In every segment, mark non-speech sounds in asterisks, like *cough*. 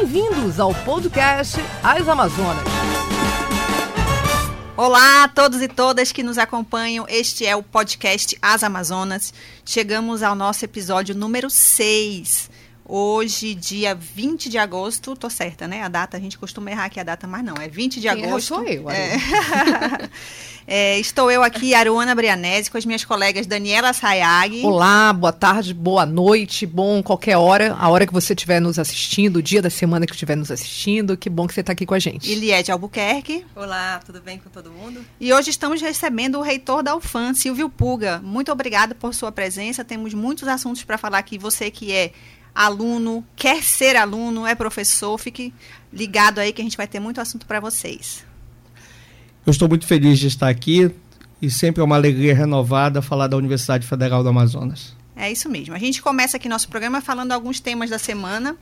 Bem-vindos ao podcast As Amazonas. Olá a todos e todas que nos acompanham. Este é o podcast As Amazonas. Chegamos ao nosso episódio número 6. Hoje, dia 20 de agosto, tô certa, né? A data, a gente costuma errar aqui a data, mas não, é 20 de Quem agosto. sou eu, É. *laughs* É, estou eu aqui, Aruana Brianese, com as minhas colegas Daniela Sayag. Olá, boa tarde, boa noite, bom qualquer hora, a hora que você estiver nos assistindo, o dia da semana que estiver nos assistindo. Que bom que você está aqui com a gente. E Liette Albuquerque. Olá, tudo bem com todo mundo? E hoje estamos recebendo o reitor da UFAM, Silvio Puga. Muito obrigada por sua presença. Temos muitos assuntos para falar aqui. Você que é aluno, quer ser aluno, é professor, fique ligado aí que a gente vai ter muito assunto para vocês. Eu estou muito feliz de estar aqui e sempre é uma alegria renovada falar da Universidade Federal do Amazonas. É isso mesmo. A gente começa aqui nosso programa falando alguns temas da semana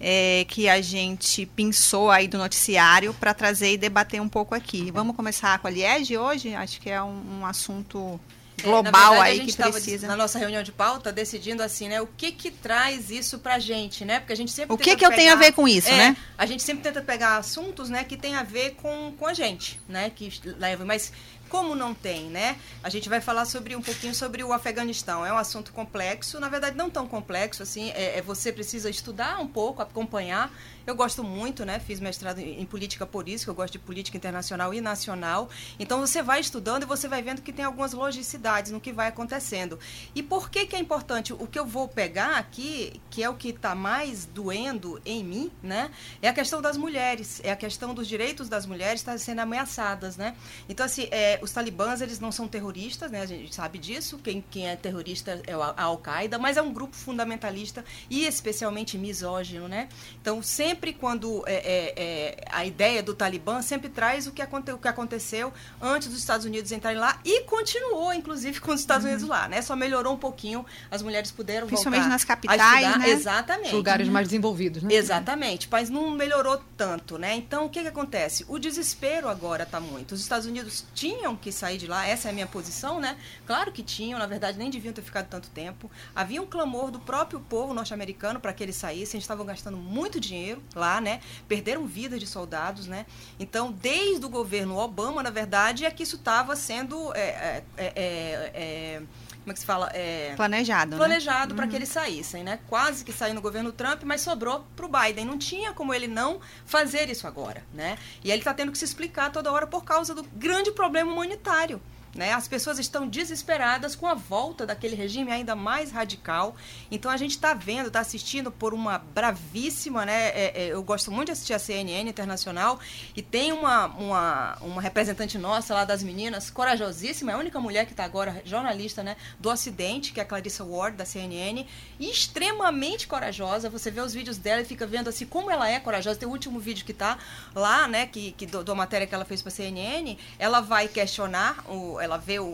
é, que a gente pensou aí do noticiário para trazer e debater um pouco aqui. Vamos começar com a Liege hoje? Acho que é um, um assunto global na verdade, aí a gente que precisa. na nossa reunião de pauta decidindo assim, né, o que que traz isso pra gente, né? Porque a gente sempre O que que eu tenho a pegar- ver com isso, É, né? A gente sempre tenta pegar assuntos, né, que tem a ver com, com a gente, né, que leva, mas como não tem, né? A gente vai falar sobre um pouquinho sobre o Afeganistão. É um assunto complexo, na verdade não tão complexo assim. É, é você precisa estudar um pouco, acompanhar. Eu gosto muito, né? Fiz mestrado em, política por isso, que eu gosto de política internacional e nacional. Então você vai estudando e você vai vendo que tem algumas logicidades no que vai acontecendo. E por que que é importante? O que eu vou pegar aqui, que é o que está mais doendo em mim, né? É a questão das mulheres, é a questão dos direitos das mulheres estarem sendo ameaçadas, né? Então assim, é, os talibãs eles não são terroristas, né? A gente sabe disso. Quem, quem é terrorista é a Al-Qaeda, mas é um grupo fundamentalista e especialmente misógino, né? Então sempre quando é, é, é, a ideia do Talibã sempre traz o que, aconte, o que aconteceu antes dos Estados Unidos entrarem lá e continuou, inclusive, com os Estados Unidos lá, né? Só melhorou um pouquinho, as mulheres puderam Principalmente voltar nas capitais, né? Exatamente. Lugares mais desenvolvidos, né? Exatamente, mas não melhorou tanto, né? Então, o que, que acontece? O desespero agora está muito. Os Estados Unidos tinham que sair de lá, essa é a minha posição, né? Claro que tinham, na verdade, nem deviam ter ficado tanto tempo. Havia um clamor do próprio povo norte-americano para que eles saíssem, eles estavam gastando muito dinheiro lá, né? Perderam vidas de soldados, né? Então, desde o governo Obama, na verdade, é que isso estava sendo. é, é, é, é, como é que se fala? É, Planejado, né? planejado para que eles saíssem, né? Quase que saiu no governo Trump, mas sobrou para o Biden. Não tinha como ele não fazer isso agora, né? E ele está tendo que se explicar toda hora por causa do grande problema humanitário. Né? As pessoas estão desesperadas com a volta daquele regime ainda mais radical. Então a gente está vendo, está assistindo por uma bravíssima, né? É, é, eu gosto muito de assistir a CNN internacional e tem uma, uma, uma representante nossa lá das meninas, corajosíssima, é a única mulher que está agora jornalista, né? Do Ocidente, que é a Clarissa Ward da CNN, e extremamente corajosa. Você vê os vídeos dela e fica vendo assim como ela é corajosa. Tem o último vídeo que está lá, né? Que, que do, da matéria que ela fez para a CNN, ela vai questionar o ela vê um,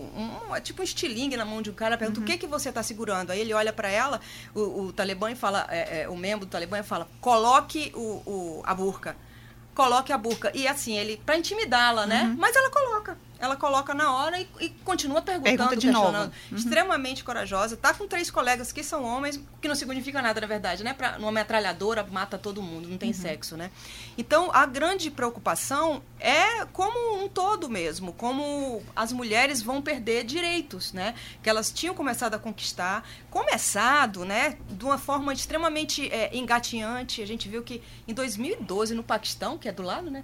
um, tipo um estilingue na mão de um cara, pergunta Uhum. o que que você está segurando. Aí ele olha para ela, o, o Talibã e fala, é, é, o membro do Talibã e fala, coloque o, o, a burca, coloque a burca. E assim ele para intimidá-la, né? Uhum. Mas ela coloca. Ela coloca na hora e, e continua perguntando, Pergunta de novo. Uhum. Extremamente corajosa. Tá com três colegas que são homens, que não significa nada, na verdade, né? Pra, numa metralhadora mata todo mundo, não tem sexo, né? Então, a grande preocupação é como um todo mesmo, como as mulheres vão perder direitos, né? Que elas tinham começado a conquistar, começado, né? De uma forma extremamente é, engatinhante. A gente viu que em 2012, no Paquistão, que é do lado, né?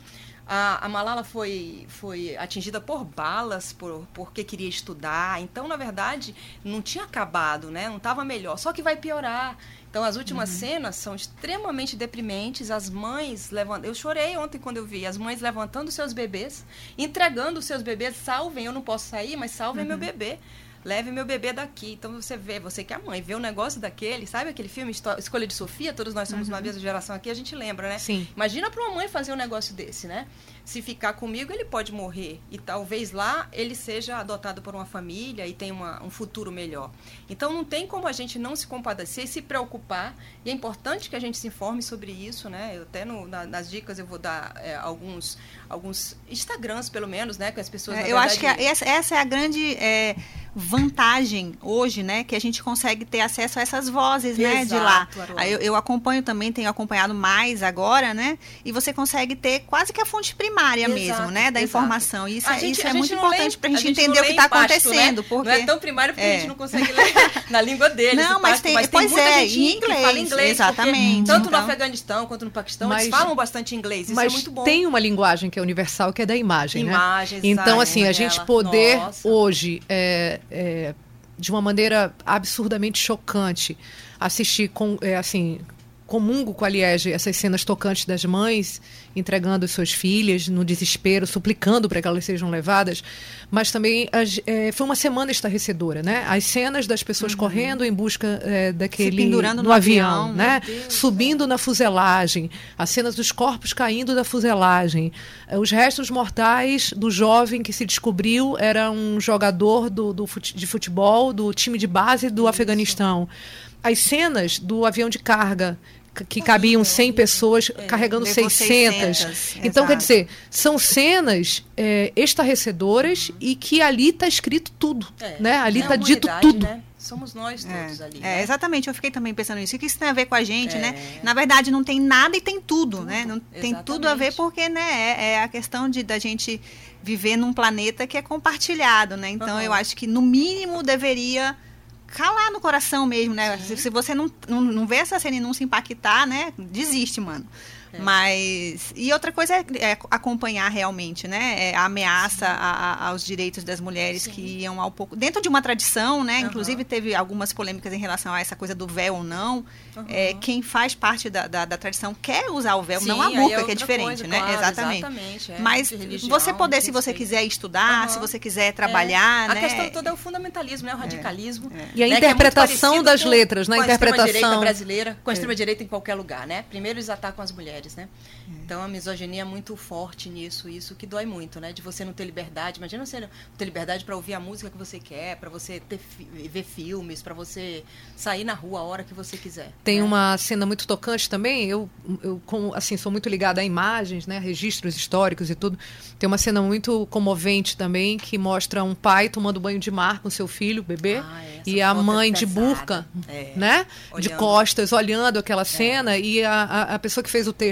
A, a Malala foi, foi atingida por balas por, porque queria estudar. Então, na verdade, não tinha acabado, né? Não estava melhor. Só que vai piorar. Então, as últimas cenas são extremamente deprimentes. As mães levantando. Eu chorei ontem quando eu vi as mães levantando seus bebês, entregando seus bebês. Salvem, eu não posso sair, mas salvem meu bebê. Leve meu bebê daqui. Então você vê, você que é a mãe, vê um negócio daquele, sabe aquele filme Escolha de Sofia? Todos nós somos uma mesma geração aqui, a gente lembra, né? Sim. Imagina para uma mãe fazer um negócio desse, né? Se ficar comigo, ele pode morrer. E talvez lá ele seja adotado por uma família e tenha uma- um futuro melhor. Então não tem como a gente não se compadecer e se preocupar. E é importante que a gente se informe sobre isso, né? Eu até no- na- nas dicas eu vou dar é, alguns, alguns Instagrams, pelo menos, né? Que as pessoas. É, eu acho que verdade, essa, essa é a grande. é, vantagem hoje, né, que a gente consegue ter acesso a essas vozes, né, de lá. Exato, Aí eu, eu acompanho também, tenho acompanhado mais agora, né? E você consegue ter quase que a fonte primária Exato, mesmo, né, da exato. informação. Isso, A é, gente- isso é muito importante para a gente entender o que está né? acontecendo, porque Não é tão primário porque É. a gente não consegue ler na língua deles. Não, mas pasto, tem- mas pois muita é, gente em que fala inglês, inglês. exatamente, Tanto então. no Afeganistão quanto no Paquistão, Mas- eles falam bastante inglês. Isso Mas é muito bom. tem uma linguagem que é universal, que é da imagem, né? Imagens, Então, saem assim, a gente poder Nossa. hoje, é, é, de uma maneira absurdamente chocante, assistir com, é, assim, comungo com a Liege essas cenas tocantes das mães entregando suas filhas no desespero, suplicando para que elas sejam levadas, mas também as- é, foi uma semana estarrecedora, né? As cenas das pessoas correndo em busca é, daquele pendurando no, no avião, avião, né? Deus, Subindo na fuselagem, a cena dos corpos caindo da fuselagem, eh, os restos mortais do jovem que se descobriu era um jogador do, do fute- de futebol do time de base do Afeganistão. As cenas do avião de carga que cabiam 100 pessoas carregando levou 600. 600, Então, quer exato. dizer, são cenas eh, estarrecedoras e que ali está escrito tudo. É, né? Ali é está dito humanidade, tudo. né? Somos nós todos É, ali. é, né? exatamente, eu fiquei também pensando nisso. O que isso tem a ver com a gente, É. né? Na verdade, não tem nada e tem tudo, Tudo, né? Não tem tudo a ver porque, né, é, é a questão de da gente viver num planeta que é compartilhado, né? Então, Aham. eu acho que no mínimo deveria calar no coração mesmo, né? Se, se você não, não, não vê essa cena e não se impactar, né? Desiste, mano. É. Mas. E outra coisa é, é acompanhar realmente, né? É a ameaça a- a- aos direitos das mulheres Sim. que iam ao pouco. Dentro de uma tradição, né? Aham. Inclusive teve algumas polêmicas em relação a essa coisa do véu ou não. Aham. É, quem faz parte da, da, da tradição quer usar o véu, Sim, não a burca, é que é diferente, coisa, né? claro, exatamente. exatamente, é, Mas religião, você poder, de se você quiser estudar, Aham. se você quiser trabalhar, A né? questão toda é o fundamentalismo, né? O radicalismo. É. E a né? É interpretação das com- letras, né? com A a extrema-direita interpretação. brasileira, com a extrema-direita em qualquer lugar, né? Primeiro eles atacam as mulheres, né? Então a misoginia é muito forte nisso, isso que dói muito, né? De você não ter liberdade. Imagina você não ter liberdade para ouvir a música que você quer, para você ter ver filmes, para você sair na rua a hora que você quiser. Tem né? uma cena muito tocante também. Eu, eu como, assim, sou muito ligada a imagens, né, registros históricos e tudo. Tem uma cena muito comovente também que mostra um pai tomando banho de mar com seu filho, bebê, Ah, essa e a é mãe de pesada. burca, É. né, de Olhando. costas, olhando aquela cena. E a, a, a pessoa que fez o texto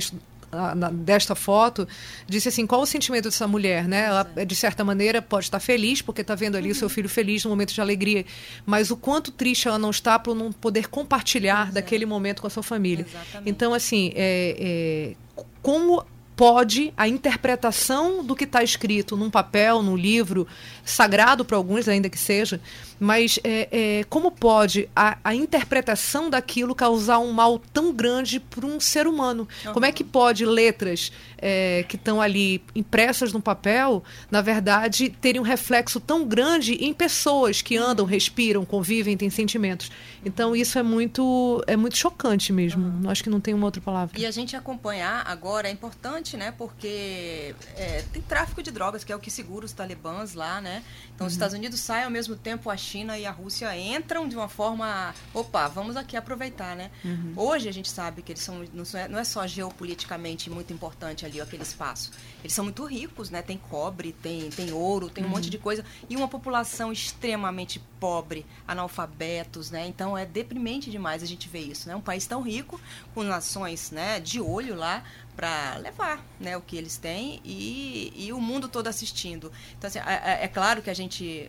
a- na- desta foto disse assim qual o sentimento dessa mulher né? Ela de certa maneira pode estar feliz porque está vendo ali o seu Uhum. filho feliz no momento de alegria. Mas o quanto triste ela não está por não poder compartilhar daquele momento com a sua família. Exatamente. então assim é, é, como pode a interpretação do que está escrito num papel, num livro, sagrado para alguns, ainda que seja, mas é, é, como pode a, a interpretação daquilo causar um mal tão grande para um ser humano? Como é que pode letras é, que estão ali impressas no papel, na verdade, terem um reflexo tão grande em pessoas que andam, respiram, convivem, têm sentimentos? Então isso é muito é muito chocante mesmo. Acho que não tem uma outra palavra. E a gente acompanhar agora é importante, né? Porque é, tem tráfico de drogas, que é o que segura os talibãs lá, né? Então os Estados Unidos saem ao mesmo tempo, a China e a Rússia entram de uma forma. Opa, vamos aqui aproveitar, né? Hoje a gente sabe que eles são. Não é, é só geopoliticamente muito importante ali aquele espaço. Eles são muito ricos, né? Tem cobre, tem, tem ouro, tem um monte de coisa. E uma população extremamente pobre, analfabetos, né? Então é deprimente demais a gente ver isso, né? Um país tão rico, com nações né, de olho lá para levar né, o que eles têm e, e o mundo todo assistindo. Então, assim, é, é- é claro que a gente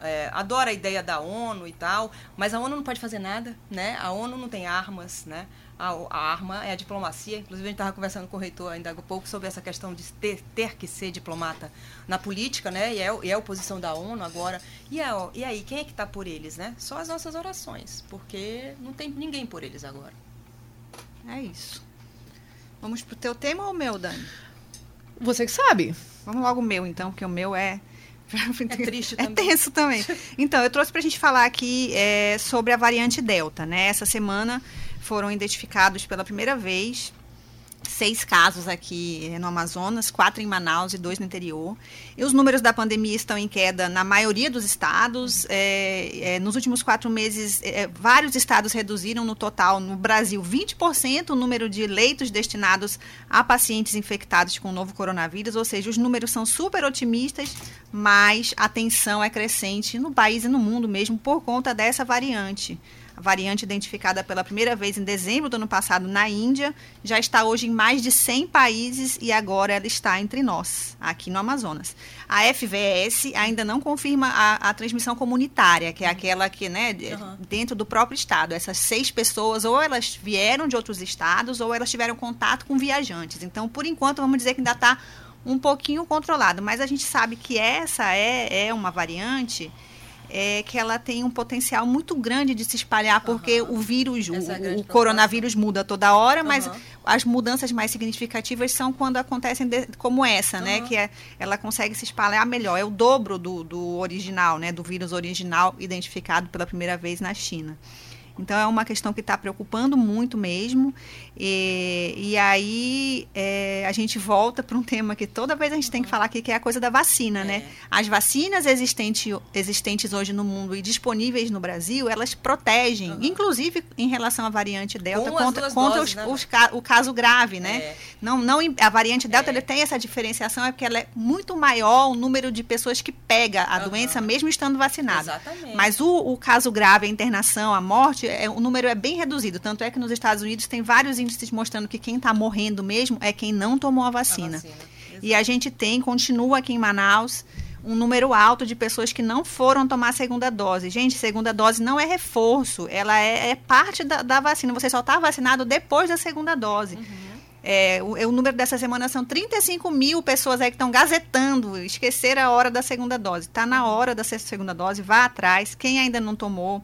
é, adora a ideia da ONU e tal, mas a ONU não pode fazer nada, né? A ONU não tem armas, né? A, a arma é a diplomacia. Inclusive, a gente estava conversando com o reitor ainda há pouco sobre essa questão de ter, ter que ser diplomata na política, né? E é, e é a oposição da ONU agora. E, é, ó, e aí, quem é que está por eles, né? Só as nossas orações, porque não tem ninguém por eles agora. É isso. Vamos pro teu tema ou o meu, Dani? Você que sabe. Vamos logo o meu, então, porque o meu é. É *laughs* triste É também. tenso também. Então, eu trouxe para a gente falar aqui é, sobre a variante Delta, né? Essa semana foram identificados pela primeira vez seis casos aqui no Amazonas, quatro em Manaus e dois no interior. E os números da pandemia estão em queda na maioria dos estados. É, é, nos últimos quatro meses, é, vários estados reduziram no total, no Brasil, 20% o número de leitos destinados a pacientes infectados com o novo coronavírus. Ou seja, os números são super otimistas, mas a tensão é crescente no país e no mundo mesmo por conta dessa variante variante identificada pela primeira vez em dezembro do ano passado na Índia, já está hoje em mais de 100 países e agora ela está entre nós, aqui no Amazonas. A FVS ainda não confirma a, a transmissão comunitária, que é aquela que, né, uhum. dentro do próprio estado. Essas seis pessoas, ou elas vieram de outros estados, ou elas tiveram contato com viajantes. Então, por enquanto, vamos dizer que ainda está um pouquinho controlado, mas a gente sabe que essa é, é uma variante é que ela tem um potencial muito grande de se espalhar, porque uhum. o vírus, o, é o coronavírus muda toda hora, mas uhum. as mudanças mais significativas são quando acontecem de, como essa, uhum. né? Que é, ela consegue se espalhar melhor. É o dobro do, do original, né? Do vírus original identificado pela primeira vez na China. Então é uma questão que está preocupando muito mesmo. E, e aí é, a gente volta para um tema que toda vez a gente tem que falar aqui, que é a coisa da vacina, né? é. né? As vacinas existente, existentes hoje no mundo e disponíveis no Brasil, elas protegem, uhum. inclusive em relação à variante Delta, Com contra, contra doses, os, né? os, o caso grave, né? É. Não, não, a variante Delta é. ele tem essa diferenciação, é porque ela é muito maior o número de pessoas que pega a uhum. doença, mesmo estando vacinada. Exatamente. Mas o, o caso grave, a internação, a morte, é, o número é bem reduzido. Tanto é que nos Estados Unidos tem vários índices mostrando que quem está morrendo mesmo é quem não tomou a vacina. A vacina. E a gente tem, continua aqui em Manaus, um número alto de pessoas que não foram tomar a segunda dose. Gente, segunda dose não é reforço, ela é, é parte da, da, vacina. Você só está vacinado depois da segunda dose. Uhum. É, o, o, número dessa semana são 35 mil pessoas aí que estão gazetando, esqueceram a hora da segunda dose. Está na uhum. hora da segunda dose, vá atrás. Quem ainda não tomou,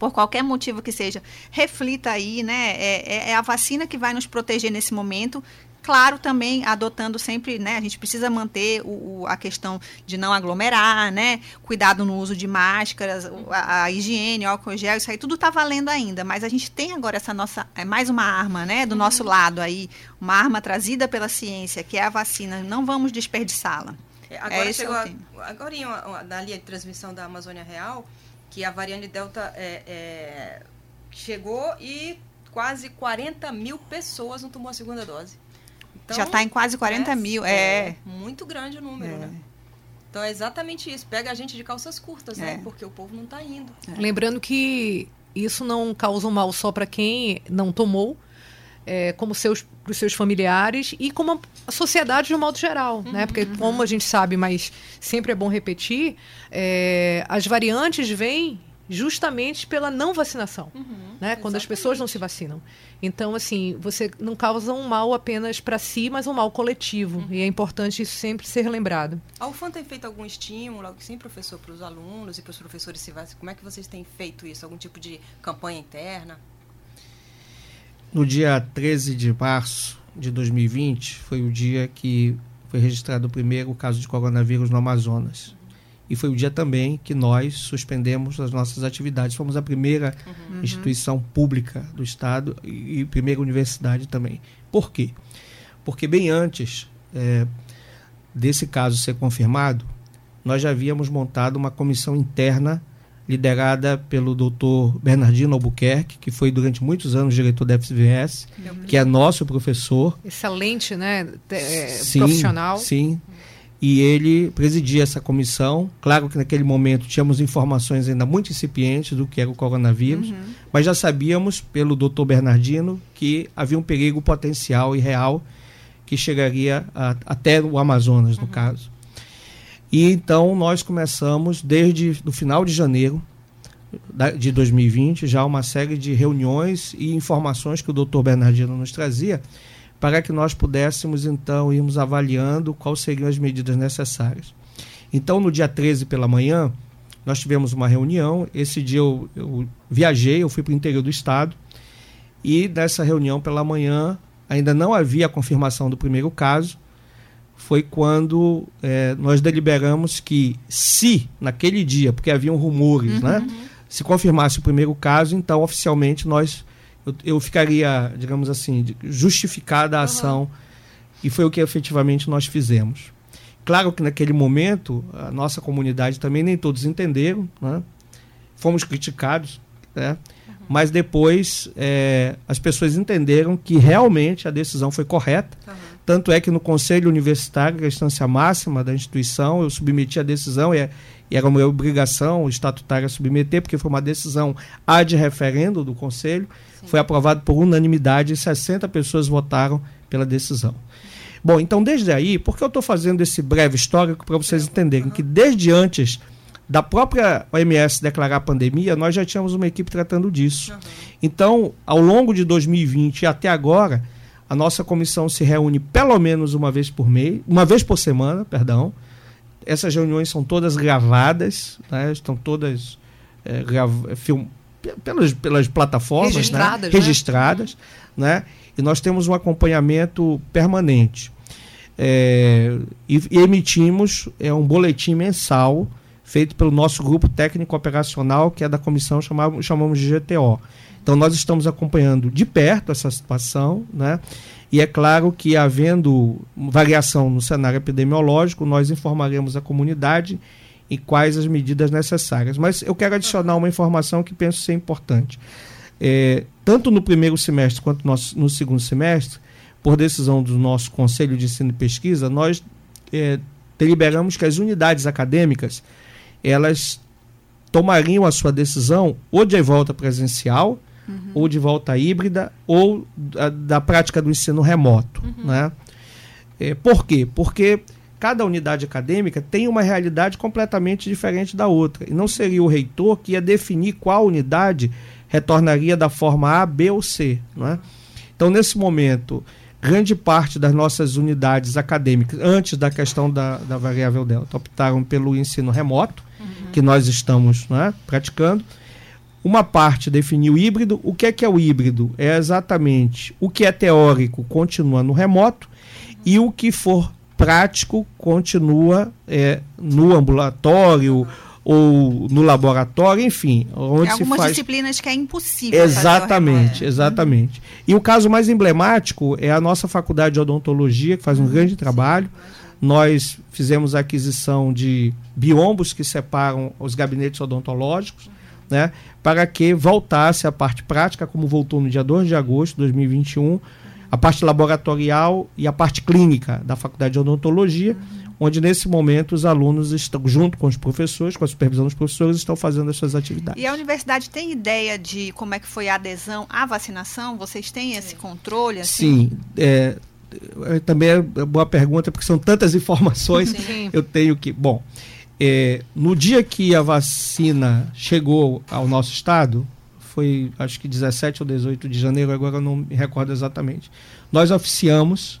por qualquer motivo que seja, reflita aí, né? É, é, é a vacina que vai nos proteger nesse momento. Claro, também adotando sempre, né? A gente precisa manter o, o, a questão de não aglomerar, né? Cuidado no uso de máscaras, a, a higiene, álcool gel, isso aí tudo está valendo ainda. Mas a gente tem agora essa nossa, é mais uma arma, né? Do nosso uhum. lado aí, uma arma trazida pela ciência, que é a vacina. Não vamos desperdiçá-la. É, agora é chegou, a, agora na linha de transmissão da Amazônia Real, que a variante Delta é, é, chegou e quase 40 mil pessoas não tomou a segunda dose. Então, Já está em quase 40 é, mil, é. é. Muito grande o número, é. né? Então é exatamente isso. Pega a gente de calças curtas, né? É. Porque o povo não está indo. Lembrando que isso não causa um mal só para quem não tomou, é, como seus para os seus familiares e como a sociedade de um modo geral, uhum, né? Porque uhum. como a gente sabe, mas sempre é bom repetir, é, as variantes vêm justamente pela não vacinação, uhum, né? Quando as pessoas não se vacinam. Então, assim, você não causa um mal apenas para si, mas um mal coletivo. Uhum. E é importante isso sempre ser lembrado. A UFAM tem feito algum estímulo, algo assim, professor, para os alunos e para os professores se vacinarem? Como é que vocês têm feito isso? Algum tipo de campanha interna? No dia 13 de março de 2020, foi o dia que foi registrado o primeiro caso de coronavírus no Amazonas. E foi o dia também que nós suspendemos as nossas atividades. Fomos a primeira uhum. instituição pública do Estado e, primeira universidade também. Por quê? Porque bem antes é, desse caso ser confirmado, nós já havíamos montado uma comissão interna liderada pelo doutor Bernardino Albuquerque, que foi durante muitos anos diretor da FVS, que é nosso professor. Excelente, né? É, sim, profissional. Sim. E ele presidia essa comissão. Claro que naquele momento tínhamos informações ainda muito incipientes do que era o coronavírus, uhum. mas já sabíamos, pelo doutor Bernardino, que havia um perigo potencial e real que chegaria a, até o Amazonas, no uhum. caso. E então nós começamos, desde o final de janeiro de 2020, já uma série de reuniões e informações que o doutor Bernardino nos trazia, para que nós pudéssemos então irmos avaliando quais seriam as medidas necessárias. Então, no dia 13 pela manhã, nós tivemos uma reunião. Esse dia eu, eu viajei, eu fui para o interior do estado, e nessa reunião pela manhã ainda não havia a confirmação do primeiro caso, foi quando é, nós deliberamos que se naquele dia, porque haviam rumores, né, uhum. né? Se confirmasse o primeiro caso, então oficialmente nós eu, eu ficaria, digamos assim, justificada a ação, uhum. e foi o que efetivamente nós fizemos. Claro que naquele momento, a nossa comunidade também nem todos entenderam, né? fomos criticados, né? Uhum. mas depois é, as pessoas entenderam que realmente a decisão foi correta. Uhum. Tanto é que no Conselho Universitário, que é a instância máxima da instituição, eu submeti a decisão e, é, e era uma obrigação estatutária submeter, porque foi uma decisão ad referendo do Conselho. Sim. Foi aprovado por unanimidade e 60 pessoas votaram pela decisão. Bom, então desde aí, por que eu estou fazendo esse breve histórico para vocês entenderem que desde antes da própria OMS declarar a pandemia, nós já tínhamos uma equipe tratando disso. Uhum. Então, ao longo de 2020 e até agora, a nossa comissão se reúne pelo menos uma vez por mês, uma vez por semana, perdão. Essas reuniões são todas gravadas, né? estão todas é, film, pelas, pelas plataformas registradas, né? registradas né? e nós temos um acompanhamento permanente. É, e, e, emitimos é, um boletim mensal feito pelo nosso grupo técnico operacional, que é da comissão chamamos, chamamos de GTO. Então nós estamos acompanhando de perto essa situação, né? E é claro que havendo variação no cenário epidemiológico, nós informaremos a comunidade e quais as medidas necessárias. Mas eu quero adicionar uma informação que penso ser importante. É, tanto no primeiro semestre quanto no, segundo semestre, por decisão do nosso Conselho de Ensino e Pesquisa, nós é, deliberamos que as unidades acadêmicas elas tomariam a sua decisão ou de volta presencial, uhum. ou de volta híbrida, ou da, da prática do ensino remoto. Uhum. Né? É, por quê? Porque cada unidade acadêmica tem uma realidade completamente diferente da outra. E não seria o reitor que ia definir qual unidade retornaria da forma A, B ou C. Não é? Então, nesse momento, grande parte das nossas unidades acadêmicas, antes da questão da, da variável delta, optaram pelo ensino remoto, uhum. que nós estamos é, praticando. Uma parte definiu híbrido. O que é que é o híbrido? É exatamente o que é teórico continua no remoto e o que for prático continua é, no ambulatório ou no laboratório, enfim, onde algumas se faz... disciplinas que é impossível. Exatamente, exatamente. E o caso mais emblemático é a nossa faculdade de odontologia que faz um uhum, grande trabalho. Nós fizemos a aquisição de biombos que separam os gabinetes odontológicos. Né, para que voltasse a parte prática, como voltou no dia 2 de agosto de 2021, a parte laboratorial e a parte clínica da faculdade de odontologia. Onde nesse momento os alunos estão, junto com os professores, com a supervisão dos professores, estão fazendo as suas atividades. E a universidade tem ideia de como é que foi a adesão à vacinação? Vocês têm esse controle? Assim? Sim. É, é, também é boa pergunta, porque são tantas *laughs* informações. Sim. Eu tenho que. Bom, é, no dia que a vacina chegou ao nosso estado, foi acho que 17 ou 18 de janeiro, agora eu não me recordo exatamente. Nós oficiamos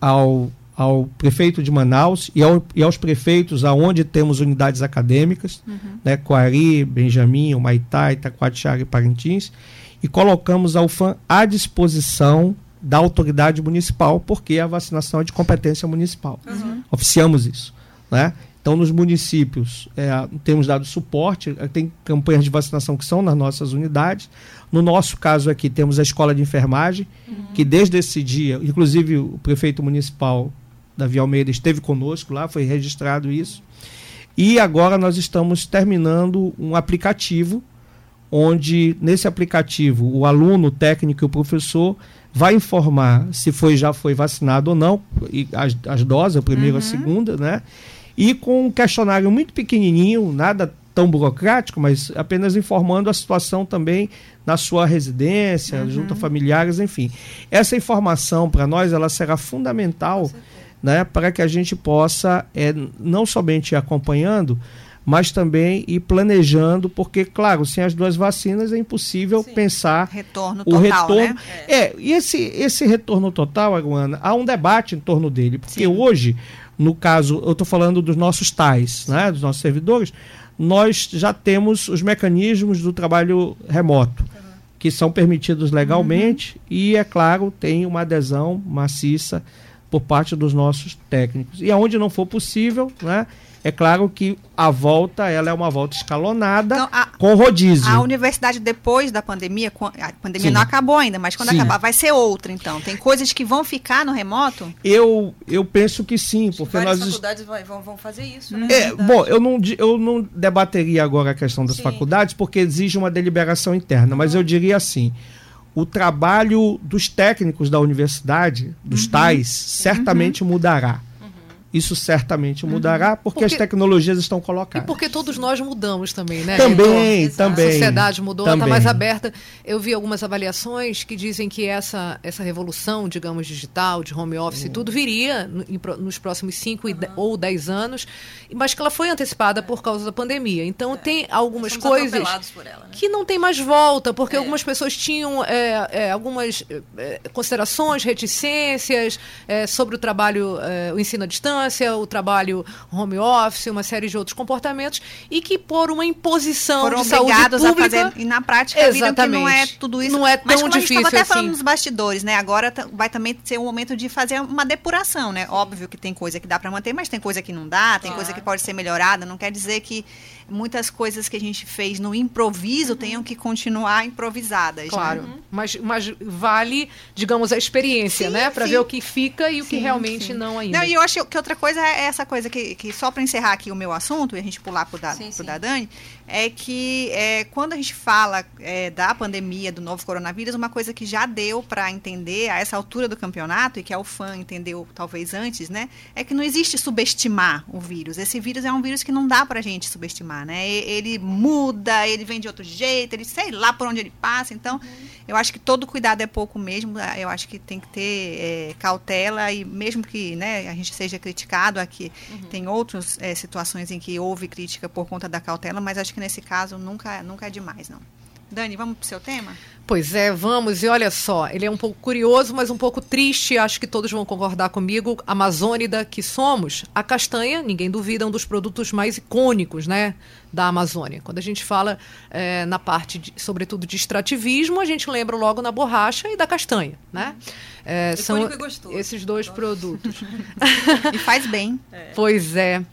ao ao prefeito de Manaus e, ao, e aos prefeitos aonde temos unidades acadêmicas, uhum. né, Coari, Benjamin, Humaitá, Itacoatiara e Parintins, e colocamos a UFAM à disposição da autoridade municipal, porque a vacinação é de competência municipal. Uhum. Oficiamos isso. Né? Então, nos municípios, é, temos dado suporte, é, tem campanhas de vacinação que são nas nossas unidades. No nosso caso aqui, temos a escola de enfermagem, uhum. que desde esse dia, inclusive o prefeito municipal Davi Almeida esteve conosco lá, foi registrado isso. E agora nós estamos terminando um aplicativo, onde nesse aplicativo o aluno, o técnico e o professor vai informar se foi já foi vacinado ou não, e as, as doses, a primeira e uhum. a segunda, né? E com um questionário muito pequenininho, nada tão burocrático, mas apenas informando a situação também na sua residência, uhum. junto a familiares, enfim. Essa informação para nós ela será fundamental né, para que a gente possa é, não somente ir acompanhando, mas também ir planejando, porque, claro, sem as duas vacinas é impossível Sim. pensar retorno o total, retorno. Né? É, e esse, esse retorno total, Aguana, há um debate em torno dele, porque Sim. hoje, no caso, eu estou falando dos nossos tais, né, dos nossos servidores, nós já temos os mecanismos do trabalho remoto. Que são permitidos legalmente uhum. e, é claro, tem uma adesão maciça por parte dos nossos técnicos. E aonde não for possível, né, É claro que a volta ela é uma volta escalonada Então, a- com rodízio. A universidade depois da pandemia, a pandemia Sim. não acabou ainda, mas quando Sim. acabar vai ser outra, então. Tem coisas que vão ficar no remoto? Eu, eu penso que sim, porque Várias nós faculdades vão, vão fazer isso, né? É, bom, eu não, eu não debateria agora a questão das Sim. faculdades, porque exige uma deliberação interna, mas eu diria assim: o trabalho dos técnicos da universidade, dos tais, certamente mudará. Isso certamente mudará, porque, Porque- as tecnologias estão E colocadas. porque todos nós mudamos também, né? Também, Heitor? também. A sociedade mudou, está mais aberta. Eu vi algumas avaliações que dizem que essa, essa revolução, digamos, digital, de home office e tudo, viria nos próximos 5 ou 10 anos, mas que ela foi antecipada por causa da pandemia. Então, tem algumas Somos coisas ela, né? que não tem mais volta, porque É. algumas pessoas tinham é, é, algumas é, considerações, reticências é, sobre o trabalho, é, o ensino à distância, o trabalho home office, uma série de outros comportamentos, e que por uma imposição Foram de saúde pública, fazer. E na prática viram que não é Exatamente. tudo isso. Não é Mas tão como a gente difícil até falando assim. nos bastidores, né? Agora vai também ser um momento de fazer uma depuração, né? Óbvio que tem coisa que dá para manter, mas tem coisa que não dá, tem Claro. coisa que pode ser melhorada. Não quer dizer que muitas coisas que a gente fez no improviso tenham que continuar improvisadas. Claro, Né? mas, mas vale, digamos, a experiência, Sim, né? Para ver o que fica e o que realmente sim. não ainda. Não, e eu acho que outra coisa é essa coisa que, que só para encerrar aqui o meu assunto e a gente pular pro da, Sim, pro sim. da Dani, é que é, quando a gente fala é, da pandemia, do novo coronavírus, uma coisa que já deu para entender a essa altura do campeonato e que a UFAM entendeu talvez antes, né, é que não existe subestimar o vírus. Esse vírus é um vírus que não dá pra gente subestimar, né? Ele muda, ele vem de outro jeito, ele sei lá por onde ele passa. Então, eu acho que todo cuidado é pouco mesmo. Eu acho que tem que ter é, cautela e mesmo que né, a gente seja criticado aqui, tem outras é, situações em que houve crítica por conta da cautela, mas acho que nesse caso nunca, nunca é demais, não. Dani, vamos pro seu tema? Pois é, vamos. E olha só, ele é um pouco curioso, mas um pouco triste. Acho que todos vão concordar comigo. Amazônida que somos, a castanha, ninguém duvida, é um dos produtos mais icônicos, né, da Amazônia. Quando a gente fala eh, na parte, de- sobretudo, de extrativismo, a gente lembra logo na borracha e da castanha, né? Eh, são Icônico e gostoso. esses dois Adoro. produtos. *laughs* E faz bem. *laughs* Pois é.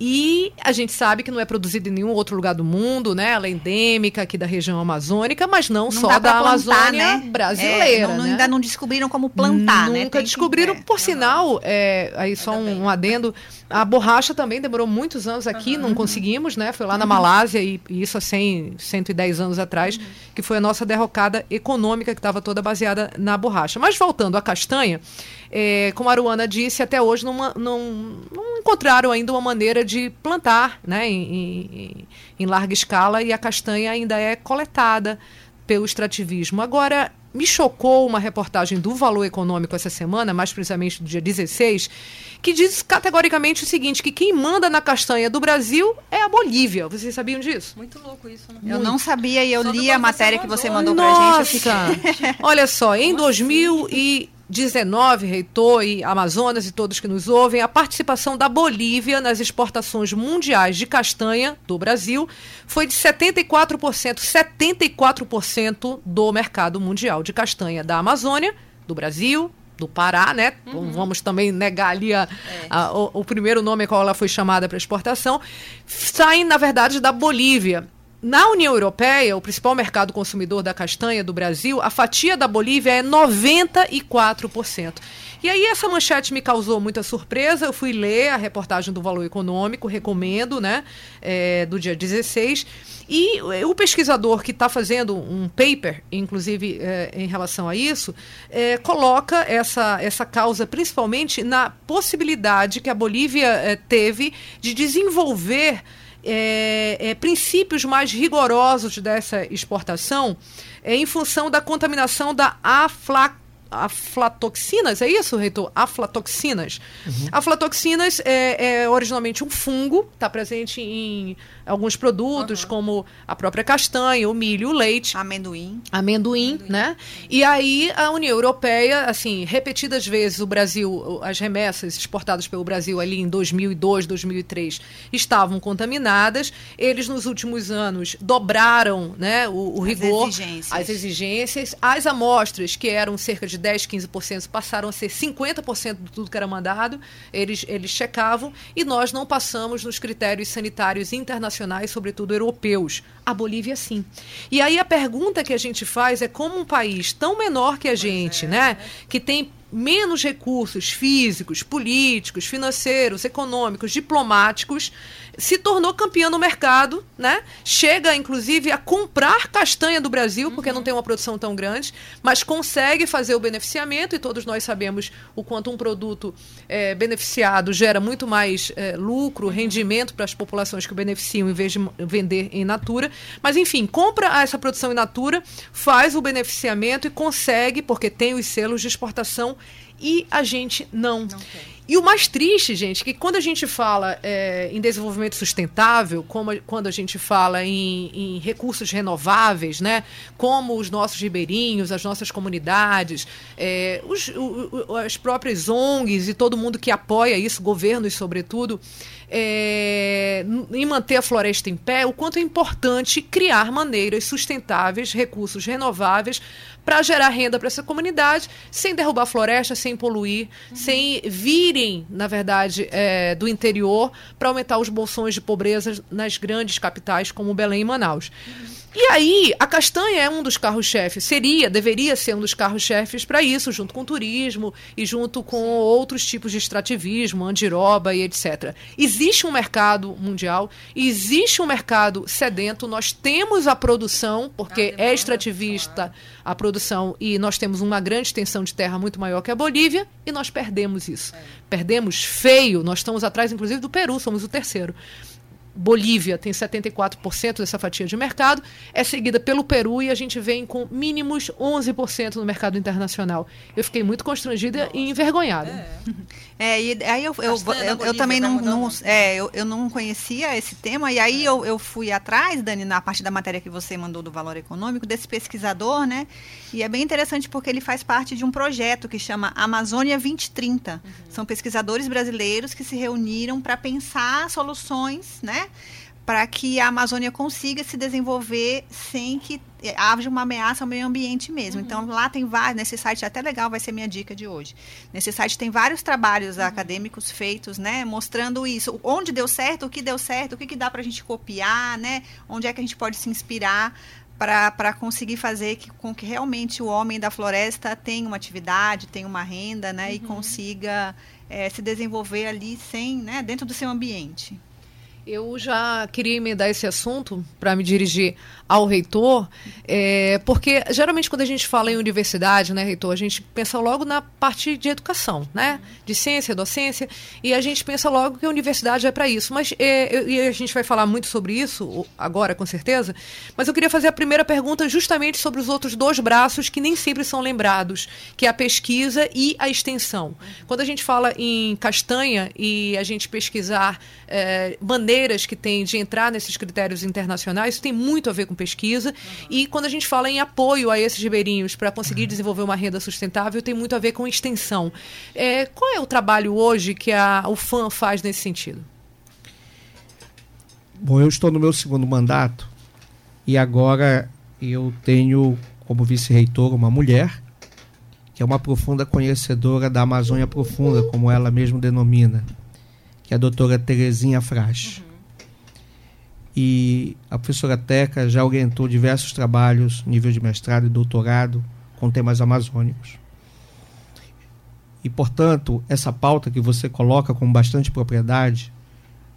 E a gente sabe que não é produzido em nenhum outro lugar do mundo, né? Ela é endêmica aqui da região amazônica, mas não, Não só da plantar, Amazônia né? brasileira. É, não- não- né? Ainda não descobriram como plantar, né? Nunca Tem que- descobriram. é. Por sinal, é, aí só um, um adendo, a borracha também demorou muitos anos aqui, não conseguimos, né? Foi lá na Malásia, e, e isso há 100, 110 anos atrás, que foi a nossa derrocada econômica, que estava toda baseada na borracha. Mas voltando à castanha, é, como a Aruana disse, até hoje não, não, não encontraram ainda uma maneira de plantar né, em, em- em larga escala e a castanha ainda é coletada pelo extrativismo. Agora, me chocou uma reportagem do Valor Econômico essa semana, mais precisamente do dia 16, que diz categoricamente o seguinte, que quem manda na castanha do Brasil é a Bolívia. Vocês sabiam disso? Muito louco isso, né? Eu não sabia e eu Só li a matéria que você mandou pra gente. Eu fiquei... Nossa! *laughs* Olha só, em 2019, Reitor e Amazonas e todos que nos ouvem, a participação da Bolívia nas exportações mundiais de castanha do Brasil foi de 74%, 74% do mercado mundial de castanha da Amazônia, do Brasil, do Pará, né? Vamos também negar ali a- a- o, o primeiro nome qual ela foi chamada para exportação. Saem, na verdade, da Bolívia. Na União Europeia, o principal mercado consumidor da castanha do Brasil, a fatia da Bolívia é 94%. E aí essa manchete me causou muita surpresa. Eu fui ler a reportagem do Valor Econômico, recomendo, né? é, do dia 16. E o pesquisador que está fazendo um paper, inclusive é, em relação a isso, é, coloca essa, essa causa principalmente na possibilidade que a Bolívia é, teve de desenvolver é, é, princípios mais rigorosos dessa exportação é, em função da contaminação da afla, aflatoxinas, é isso, reitor? Aflatoxinas. Aflatoxinas é, é originalmente um fungo, está presente em alguns produtos, como a própria castanha, o milho, o leite Amendoim. amendoim, né? E aí a União Europeia, assim, repetidas vezes o Brasil, as remessas exportadas pelo Brasil ali em 2002, 2003 estavam contaminadas. Eles nos últimos anos dobraram, né, o, o As rigor, exigências. as exigências, as amostras que eram cerca de de 10, 15%, passaram a ser 50% de tudo que era mandado, eles, eles checavam, e nós não passamos nos critérios sanitários internacionais, sobretudo europeus. A Bolívia, sim. E aí a pergunta que a gente faz é como um país tão menor que a gente, é, né, que tem menos recursos físicos, políticos, financeiros, econômicos, diplomáticos, se tornou campeã no mercado, né? Chega, inclusive, a comprar castanha do Brasil, porque uhum. não tem uma produção tão grande, mas consegue fazer o beneficiamento, e todos nós sabemos o quanto um produto é, beneficiado gera muito mais é, lucro, uhum. rendimento para as populações que o beneficiam, em vez de vender em natura. Mas, enfim, compra essa produção in natura, faz o beneficiamento e consegue, porque tem os selos de exportação e a gente não. não e o mais triste, gente, que quando a gente fala é, em desenvolvimento sustentável, como quando a gente fala em, em, recursos renováveis, né, como os nossos ribeirinhos, as nossas comunidades, é, os, o, as próprias ONGs e todo mundo que apoia isso, governos sobretudo, é, em manter a floresta em pé, o quanto é importante criar maneiras sustentáveis, recursos renováveis para gerar renda para essa comunidade, sem derrubar floresta, sem poluir, uhum. sem virem, na verdade, é, do interior para aumentar os bolsões de pobreza nas grandes capitais como Belém e Manaus. Uhum. E aí, a castanha é um dos carros-chefes, seria, deveria ser um dos carros-chefes para isso, junto com o turismo e junto com outros tipos de extrativismo, andiroba e etc. Existe um mercado mundial, existe um mercado sedento, nós temos a produção, porque é extrativista a produção e nós temos uma grande extensão de terra muito maior que a Bolívia e nós perdemos isso. É. Perdemos feio, nós estamos atrás, inclusive, do Peru, somos o terceiro. Bolívia tem 74% dessa fatia de mercado, é seguida pelo Peru e a gente vem com mínimos 11% no mercado internacional. Eu fiquei muito constrangida Nossa. e envergonhada. É, é e aí eu, eu, eu, eu também não, não é, eu, eu não conhecia esse tema, e aí é. eu, eu fui atrás, Dani, na parte da matéria que você mandou do valor econômico, desse pesquisador, né? E é bem interessante porque ele faz parte de um projeto que chama Amazônia 2030. Uhum. São pesquisadores brasileiros que se reuniram para pensar soluções, né? Para que a Amazônia consiga se desenvolver sem que haja uma ameaça ao meio ambiente mesmo. Uhum. Então, lá tem vários, nesse site, até legal, vai ser minha dica de hoje. Nesse site tem vários trabalhos uhum. acadêmicos feitos, né, mostrando isso, onde deu certo, o que deu certo, o que, que dá para a gente copiar, né, onde é que a gente pode se inspirar para conseguir fazer que, com que realmente o homem da floresta tenha uma atividade, tenha uma renda, né, uhum. e consiga é, se desenvolver ali sem, né, dentro do seu ambiente. Eu já queria emendar esse assunto para me dirigir ao reitor, é, porque geralmente quando a gente fala em universidade, né, reitor, a gente pensa logo na parte de educação, né, de ciência, docência, e a gente pensa logo que a universidade é para isso. Mas é, e a gente vai falar muito sobre isso agora, com certeza. Mas eu queria fazer a primeira pergunta justamente sobre os outros dois braços que nem sempre são lembrados, que é a pesquisa e a extensão. Quando a gente fala em castanha e a gente pesquisar é, maneiras que tem de entrar nesses critérios internacionais, isso tem muito a ver com pesquisa. E quando a gente fala em apoio a esses ribeirinhos para conseguir uhum. desenvolver uma renda sustentável, tem muito a ver com extensão. É, qual é o trabalho hoje que a, o FAM faz nesse sentido? Bom, eu estou no meu segundo mandato e agora eu tenho como vice-reitor uma mulher que é uma profunda conhecedora da Amazônia Profunda, como ela mesma denomina, que é a doutora Terezinha Frasch. Uhum. E a professora Teca já orientou diversos trabalhos, nível de mestrado e doutorado, com temas amazônicos. E, portanto, essa pauta que você coloca com bastante propriedade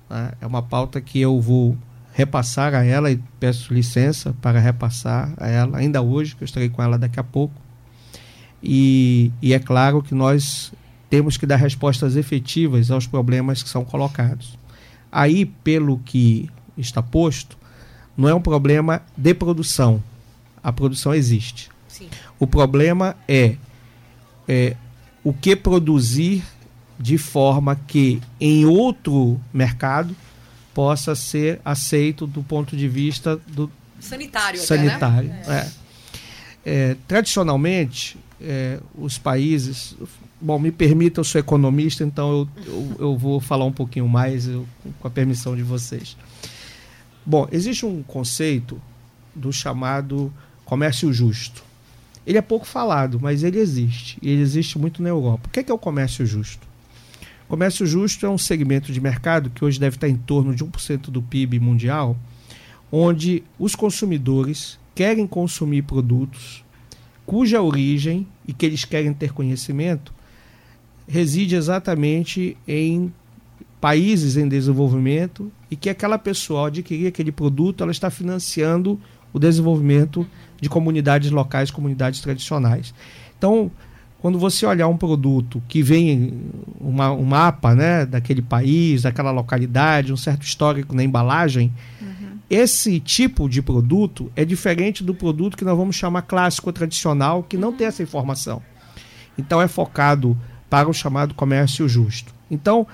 né, é uma pauta que eu vou repassar a ela e peço licença para repassar a ela ainda hoje, que eu estarei com ela daqui a pouco. E, e é claro que nós temos que dar respostas efetivas aos problemas que são colocados. Aí, pelo que está posto, não é um problema de produção. A produção existe. Sim. O problema é, é o que produzir de forma que em outro mercado possa ser aceito do ponto de vista do sanitário. sanitário até, né? é. É, tradicionalmente, é, os países. Bom, me permita, eu sou economista, então eu, eu, eu vou falar um pouquinho mais eu, com a permissão de vocês. Bom, existe um conceito do chamado comércio justo. ele é pouco falado, mas ele existe. E ele existe muito na Europa. O que é, que é o comércio justo? O comércio justo é um segmento de mercado que hoje deve estar em torno de 1% do PIB mundial, onde os consumidores querem consumir produtos cuja origem e que eles querem ter conhecimento reside exatamente em países em desenvolvimento e que aquela pessoa adquirir aquele produto ela está financiando o desenvolvimento de comunidades locais, comunidades tradicionais. Então, quando você olhar um produto que vem uma, um mapa né, daquele país, daquela localidade, um certo histórico na embalagem, uhum. esse tipo de produto é diferente do produto que nós vamos chamar clássico ou tradicional, que não uhum. tem essa informação. Então é focado para o chamado comércio justo. Então,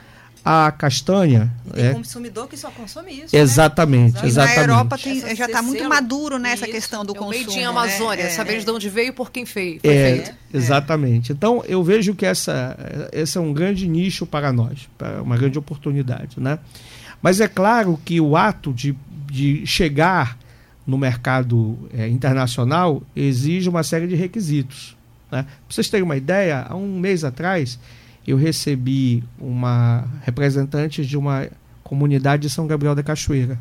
a castanha. E tem é, consumidor que só consome isso. Exatamente, né? exatamente. Na Europa tem, já está muito maduro nessa né, questão do é consumo. Made in Amazônia, né? saber é, de onde veio por quem fez. É, feito. Exatamente. Então eu vejo que essa, esse é um grande nicho para nós, uma grande oportunidade. Né? Mas é claro que o ato de, de chegar no mercado é, internacional exige uma série de requisitos. Né? Para vocês terem uma ideia, há um mês atrás eu recebi uma representante de uma comunidade de São Gabriel da Cachoeira.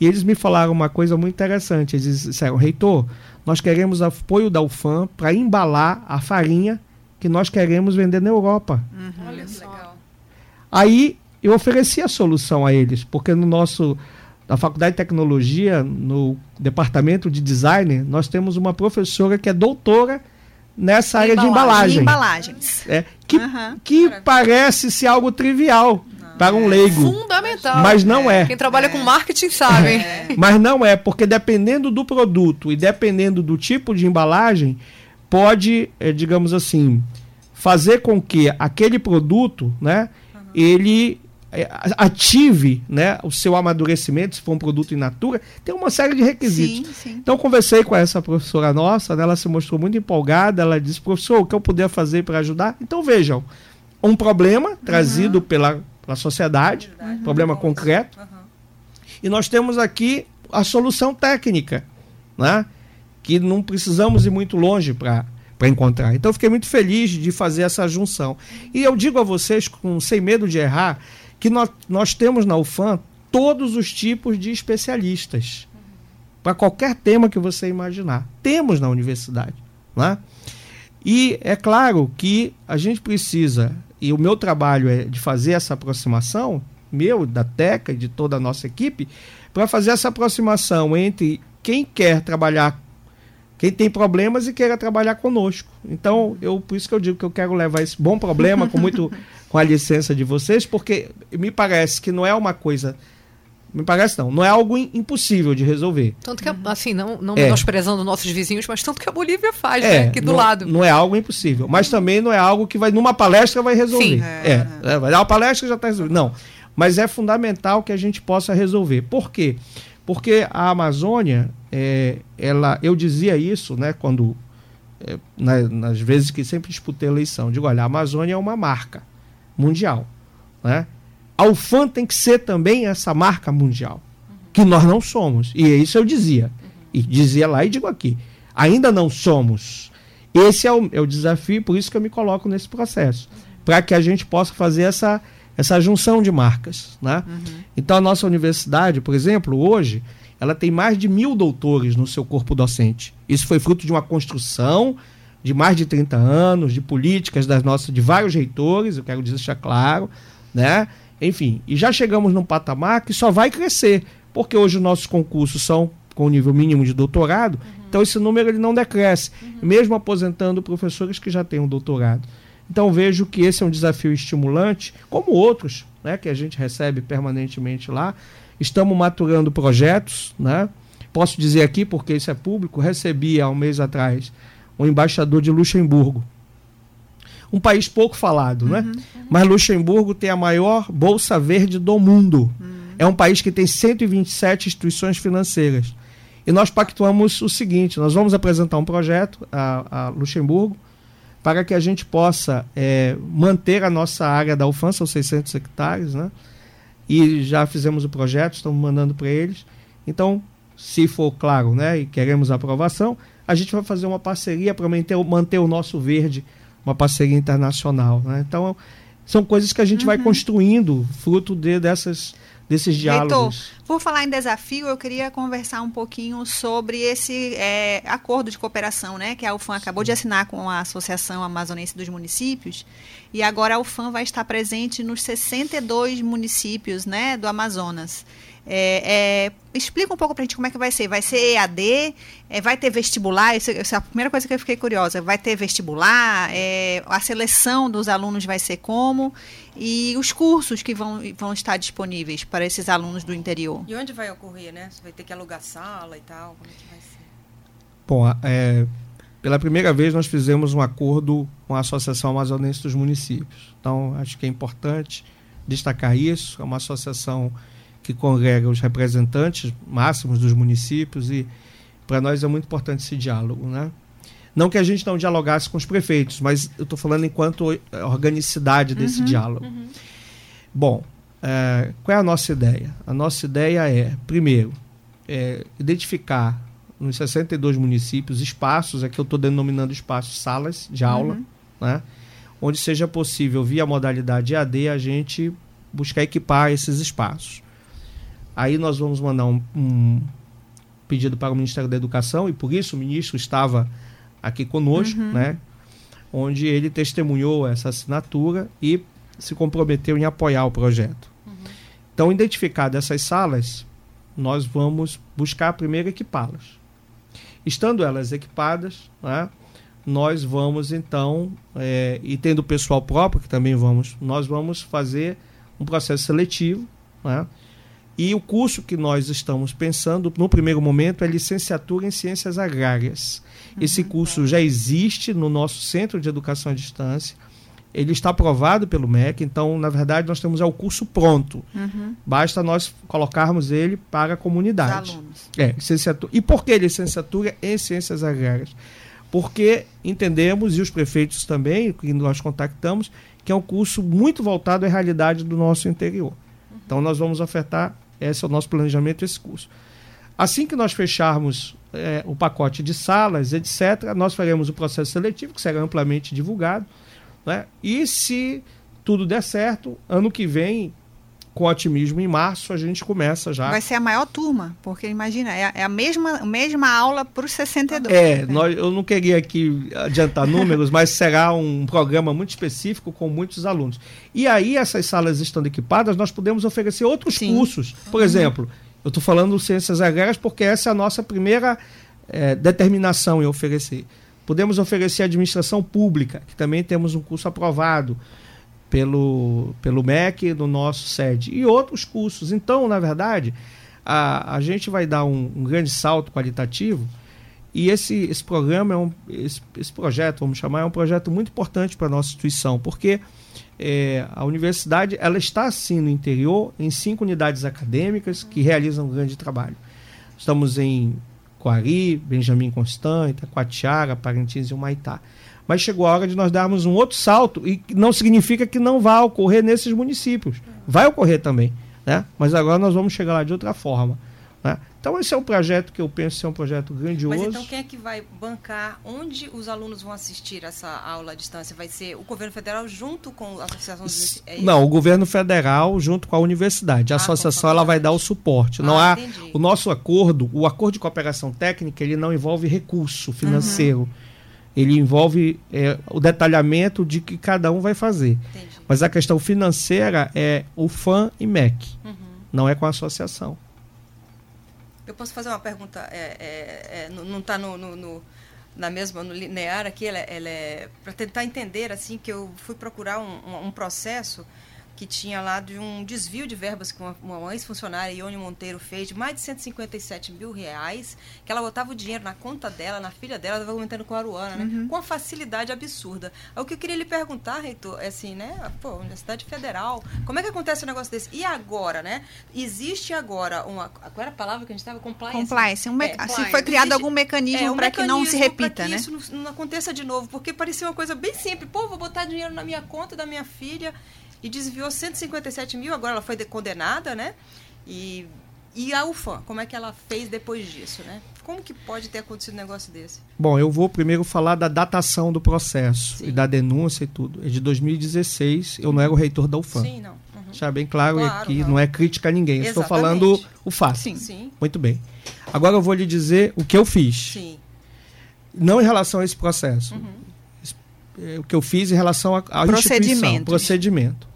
E eles me falaram uma coisa muito interessante. Eles disseram, reitor, nós queremos apoio da UFAM para embalar a farinha que nós queremos vender na Europa. Uhum. Olha só. Aí eu ofereci a solução a eles, porque no nosso na Faculdade de Tecnologia, no departamento de design, nós temos uma professora que é doutora nessa área de embalagem. embalagens. É, que uhum. que parece ser algo trivial não. para um leigo. Fundamental. Mas não é. Quem trabalha é. com marketing sabe. É. *laughs* Mas não é, porque dependendo do produto e dependendo do tipo de embalagem, pode, é, digamos assim, fazer com que aquele produto, né, uhum. ele é, ative né, o seu amadurecimento, se for um produto in natura, tem uma série de requisitos. Sim, sim. Então, conversei com essa professora nossa, né, ela se mostrou muito empolgada, ela disse, professor, o que eu puder fazer para ajudar? Então, vejam, um problema uhum. trazido pela, pela sociedade, uhum. problema concreto, uhum. e nós temos aqui a solução técnica, né, que não precisamos ir muito longe para para encontrar. Então, fiquei muito feliz de fazer essa junção. E eu digo a vocês, com, sem medo de errar, que nós, nós temos na UFAM todos os tipos de especialistas para qualquer tema que você imaginar. Temos na universidade. Né? E é claro que a gente precisa, e o meu trabalho é de fazer essa aproximação, meu, da TECA e de toda a nossa equipe, para fazer essa aproximação entre quem quer trabalhar quem tem problemas e queira trabalhar conosco. Então, eu por isso que eu digo que eu quero levar esse bom problema com muito *laughs* com a licença de vocês, porque me parece que não é uma coisa me parece não, não é algo impossível de resolver. Tanto que, assim, não, não é. menosprezando nossos vizinhos, mas tanto que a Bolívia faz, é, né? Aqui do não, lado. Não é algo impossível, mas também não é algo que vai numa palestra vai resolver. Sim. É, é, vai dar uma palestra já está resolvido. Não, mas é fundamental que a gente possa resolver. Por quê? Porque a Amazônia, é, ela, eu dizia isso, né, quando é, na, nas vezes que sempre disputei a eleição, digo, olha, a Amazônia é uma marca mundial, né? A UFAM tem que ser também essa marca mundial, uhum. que nós não somos. E é isso eu dizia. Uhum. E dizia lá e digo aqui. Ainda não somos. Esse é o, é o desafio, por isso que eu me coloco nesse processo. Uhum. Para que a gente possa fazer essa, essa junção de marcas. Né? Então, a nossa universidade, por exemplo, hoje, ela tem mais de mil doutores no seu corpo docente. Isso foi fruto de uma construção de mais de 30 anos, de políticas das nossas, de vários reitores, eu quero deixar claro, né? Enfim, e já chegamos num patamar que só vai crescer, porque hoje os nossos concursos são com nível mínimo de doutorado, uhum. então esse número ele não decresce, uhum. mesmo aposentando professores que já têm um doutorado. Então vejo que esse é um desafio estimulante, como outros, né, que a gente recebe permanentemente lá, Estamos maturando projetos, né? Posso dizer aqui, porque isso é público, recebi há um mês atrás um embaixador de Luxemburgo. Um país pouco falado, né? uhum, né? Mas Luxemburgo tem a maior bolsa verde do mundo. Uhum. É um país que tem 127 instituições financeiras. E nós pactuamos o seguinte: nós vamos apresentar um projeto a, a Luxemburgo para que a gente possa é, manter a nossa área da UFAM, são 600 hectares, né? e já fizemos o projeto, estamos mandando para eles. Então, se for claro, né, e queremos aprovação, a gente vai fazer uma parceria para manter, manter o nosso verde, uma parceria internacional. Né? Então, são coisas que a gente uhum. vai construindo fruto de, dessas desses diálogos. Heitor, por falar em desafio, eu queria conversar um pouquinho sobre esse é, acordo de cooperação, né, que a UFAM acabou de assinar com a Associação Amazonense dos Municípios, e agora a UFAM vai estar presente nos 62 municípios, né, do Amazonas. É, é, explica um pouco para a gente como é que vai ser. Vai ser EAD? É, vai ter vestibular? Isso, essa é a primeira coisa que eu fiquei curiosa. Vai ter vestibular? É, a seleção dos alunos vai ser como? E os cursos que vão, vão estar disponíveis para esses alunos do interior? E onde vai ocorrer, né? Você vai ter que alugar sala e tal? Como é que vai ser? Bom, é, pela primeira vez nós fizemos um acordo com a Associação Amazonense dos Municípios. Então, acho que é importante destacar isso. É uma associação que congrega os representantes máximos dos municípios e para nós é muito importante esse diálogo, né? Não que a gente não dialogasse com os prefeitos, mas eu estou falando enquanto organicidade desse uhum, diálogo. Uhum. Bom, é, qual é a nossa ideia? A nossa ideia é, primeiro, é, identificar nos 62 municípios espaços, aqui eu estou denominando espaços salas de aula, uhum. né? onde seja possível, via modalidade AD, a gente buscar equipar esses espaços. Aí nós vamos mandar um, um, pedido para o Ministério da Educação, e por isso o ministro estava aqui conosco, uhum. né? onde ele testemunhou essa assinatura e se comprometeu em apoiar o projeto. Uhum. Então, identificadas essas salas, nós vamos buscar primeiro equipá-las. Estando elas equipadas, né, nós vamos então, é, e tendo pessoal próprio, que também vamos, nós vamos fazer um processo seletivo, né, e o curso que nós estamos pensando, no primeiro momento, é licenciatura em ciências agrárias. Uhum, Esse curso já existe no nosso Centro de Educação à Distância. Ele está aprovado pelo MEC, então, na verdade, nós temos é o curso pronto. Uhum. Basta nós colocarmos ele para a comunidade. Os alunos. É, licenciatura. E por que licenciatura em ciências agrárias? Porque entendemos, e os prefeitos também, que nós contactamos, que é um curso muito voltado à realidade do nosso interior. Uhum. Então, nós vamos ofertar esse é o nosso planejamento, esse curso. Assim que nós fecharmos é, o pacote de salas, etc., nós faremos o processo seletivo, que será amplamente divulgado. Né? E se tudo der certo, ano que vem, com otimismo, em março, a gente começa já. Vai ser a maior turma, porque imagina, é, é a mesma, mesma aula para os 62. É, né? nós, eu não queria aqui adiantar números, mas será um programa muito específico com muitos alunos. E aí, essas salas estando equipadas, nós podemos oferecer outros Sim. cursos. Por uhum. exemplo, eu estou falando ciências agrárias porque essa é a nossa primeira é, determinação em oferecer. Podemos oferecer administração pública, que também temos um curso aprovado pelo, pelo MEC no nosso sede e outros cursos. Então, na verdade, a, a gente vai dar um, um grande salto qualitativo e esse, esse programa, é um, esse, esse projeto, vamos chamar, é um projeto muito importante para a nossa instituição, porque é, a universidade ela está sim no interior, em cinco unidades acadêmicas que realizam um grande trabalho. Estamos em Coari, Benjamin Constant, Itacoatiara, Parintins e Humaitá mas chegou a hora de nós darmos um outro salto e não significa que não vá ocorrer nesses municípios. Vai ocorrer também, né? Mas agora nós vamos chegar lá de outra forma. Né? Então esse é um projeto que eu penso ser um projeto grandioso. Mas então quem é que vai bancar onde os alunos vão assistir essa aula à distância? Vai ser o governo federal junto com a associação dos... é Não, o governo federal junto com a universidade. A ah, associação ela vai dar o suporte. Ah, não há entendi. o nosso acordo, o acordo de cooperação técnica, ele não envolve recurso financeiro. Uhum ele envolve é, o detalhamento de que cada um vai fazer. Entendi. Mas a questão financeira é o FAM e MEC, uhum. não é com a associação. Eu posso fazer uma pergunta? É, é, é não está no, no, no, na mesma no linear aqui, ela, ela é para tentar entender assim que eu fui procurar um, um processo que tinha lá de um desvio de verbas que uma, uma ex-funcionária, Ione Monteiro, fez de mais de 157 mil reais, que ela botava o dinheiro na conta dela, na filha dela, estava aumentando com a Aruana, né? Uhum. Com uma facilidade absurda. O que eu queria lhe perguntar, Reitor, é assim, né? Pô, Universidade Federal, como é que acontece um negócio desse? E agora, né? Existe agora uma... Qual era a palavra que a gente estava? Compliance. Compliance. Um é, Se foi criado Existe, algum mecanismo é, um para que não se repita, né? isso não, não aconteça de novo, porque parecia uma coisa bem simples. Pô, vou botar dinheiro na minha conta da minha filha e desviou 157 mil, agora ela foi condenada, né? E, e a UFAM, como é que ela fez depois disso, né? como que pode ter acontecido um negócio desse? Bom, eu vou primeiro falar da datação do processo Sim. e da denúncia e tudo. É de 2016, eu não era o reitor da UFAM. Sim, não. Uhum. Deixar bem claro Claro, aqui, não. não é crítica a ninguém. eu Estou falando o fato. Sim. Sim, Muito bem. Agora eu vou lhe dizer o que eu fiz. sim. Não em relação a esse processo. É, O que eu fiz em relação instituição, Procedimentos. procedimento.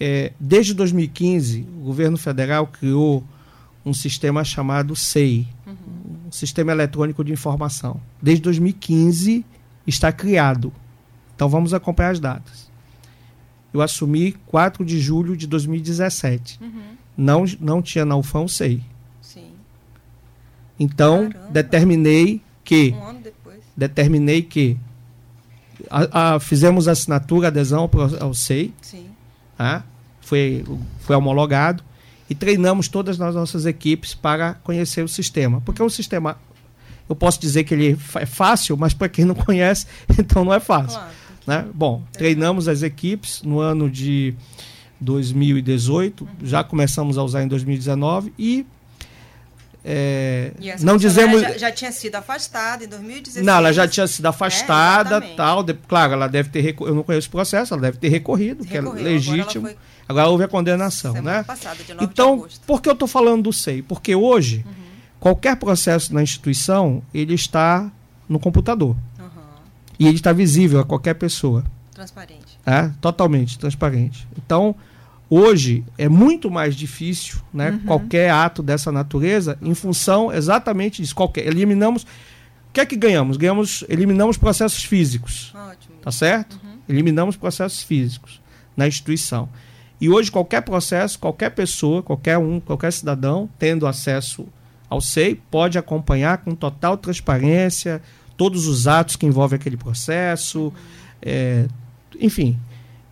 É, desde 2015, o governo federal criou um sistema chamado SEI, um Sistema Eletrônico de Informação. Desde 2015 está criado. Então vamos acompanhar as datas. Eu assumi 4 de julho de 2017. Uhum. Não, não tinha na UFAM o SEI. Sim. Então, Caramba. determinei que Um ano depois. determinei que a- a- fizemos assinatura, adesão ao, ao SEI, Sim. Tá? foi, foi homologado e treinamos todas as nossas equipes para conhecer o sistema. Porque é um sistema, eu posso dizer que ele é fácil, mas para quem não conhece, *laughs* então não é fácil. Claro. Né? Bom, treinamos as equipes no ano de 2018, já começamos a usar em 2019 e é, não dizemos Já, já tinha sido afastada em 2016. não, ela já tinha sido afastada, exatamente. tal. de- claro, ela deve ter reco- eu não conheço o processo, ela deve ter recorrido, que é Recorreu, legítimo. Agora, Agora, ela foi houve a condenação, semana né? passada, de 9 de Então. Uhum. por que eu estou falando do SEI? Porque hoje qualquer processo na instituição ele está no computador Uhum. e ele está visível a qualquer pessoa, Transparente. é? Totalmente transparente. Então, hoje é muito mais difícil, né? Uhum. Qualquer ato dessa natureza em função exatamente disso. Qualquer, eliminamos o que é que ganhamos? Ganhamos, eliminamos processos físicos. Ótimo. Tá certo? Eliminamos processos físicos na instituição. E hoje qualquer processo, qualquer pessoa, qualquer um, qualquer cidadão, tendo acesso ao SEI, pode acompanhar com total transparência todos os atos que envolvem aquele processo, é, enfim.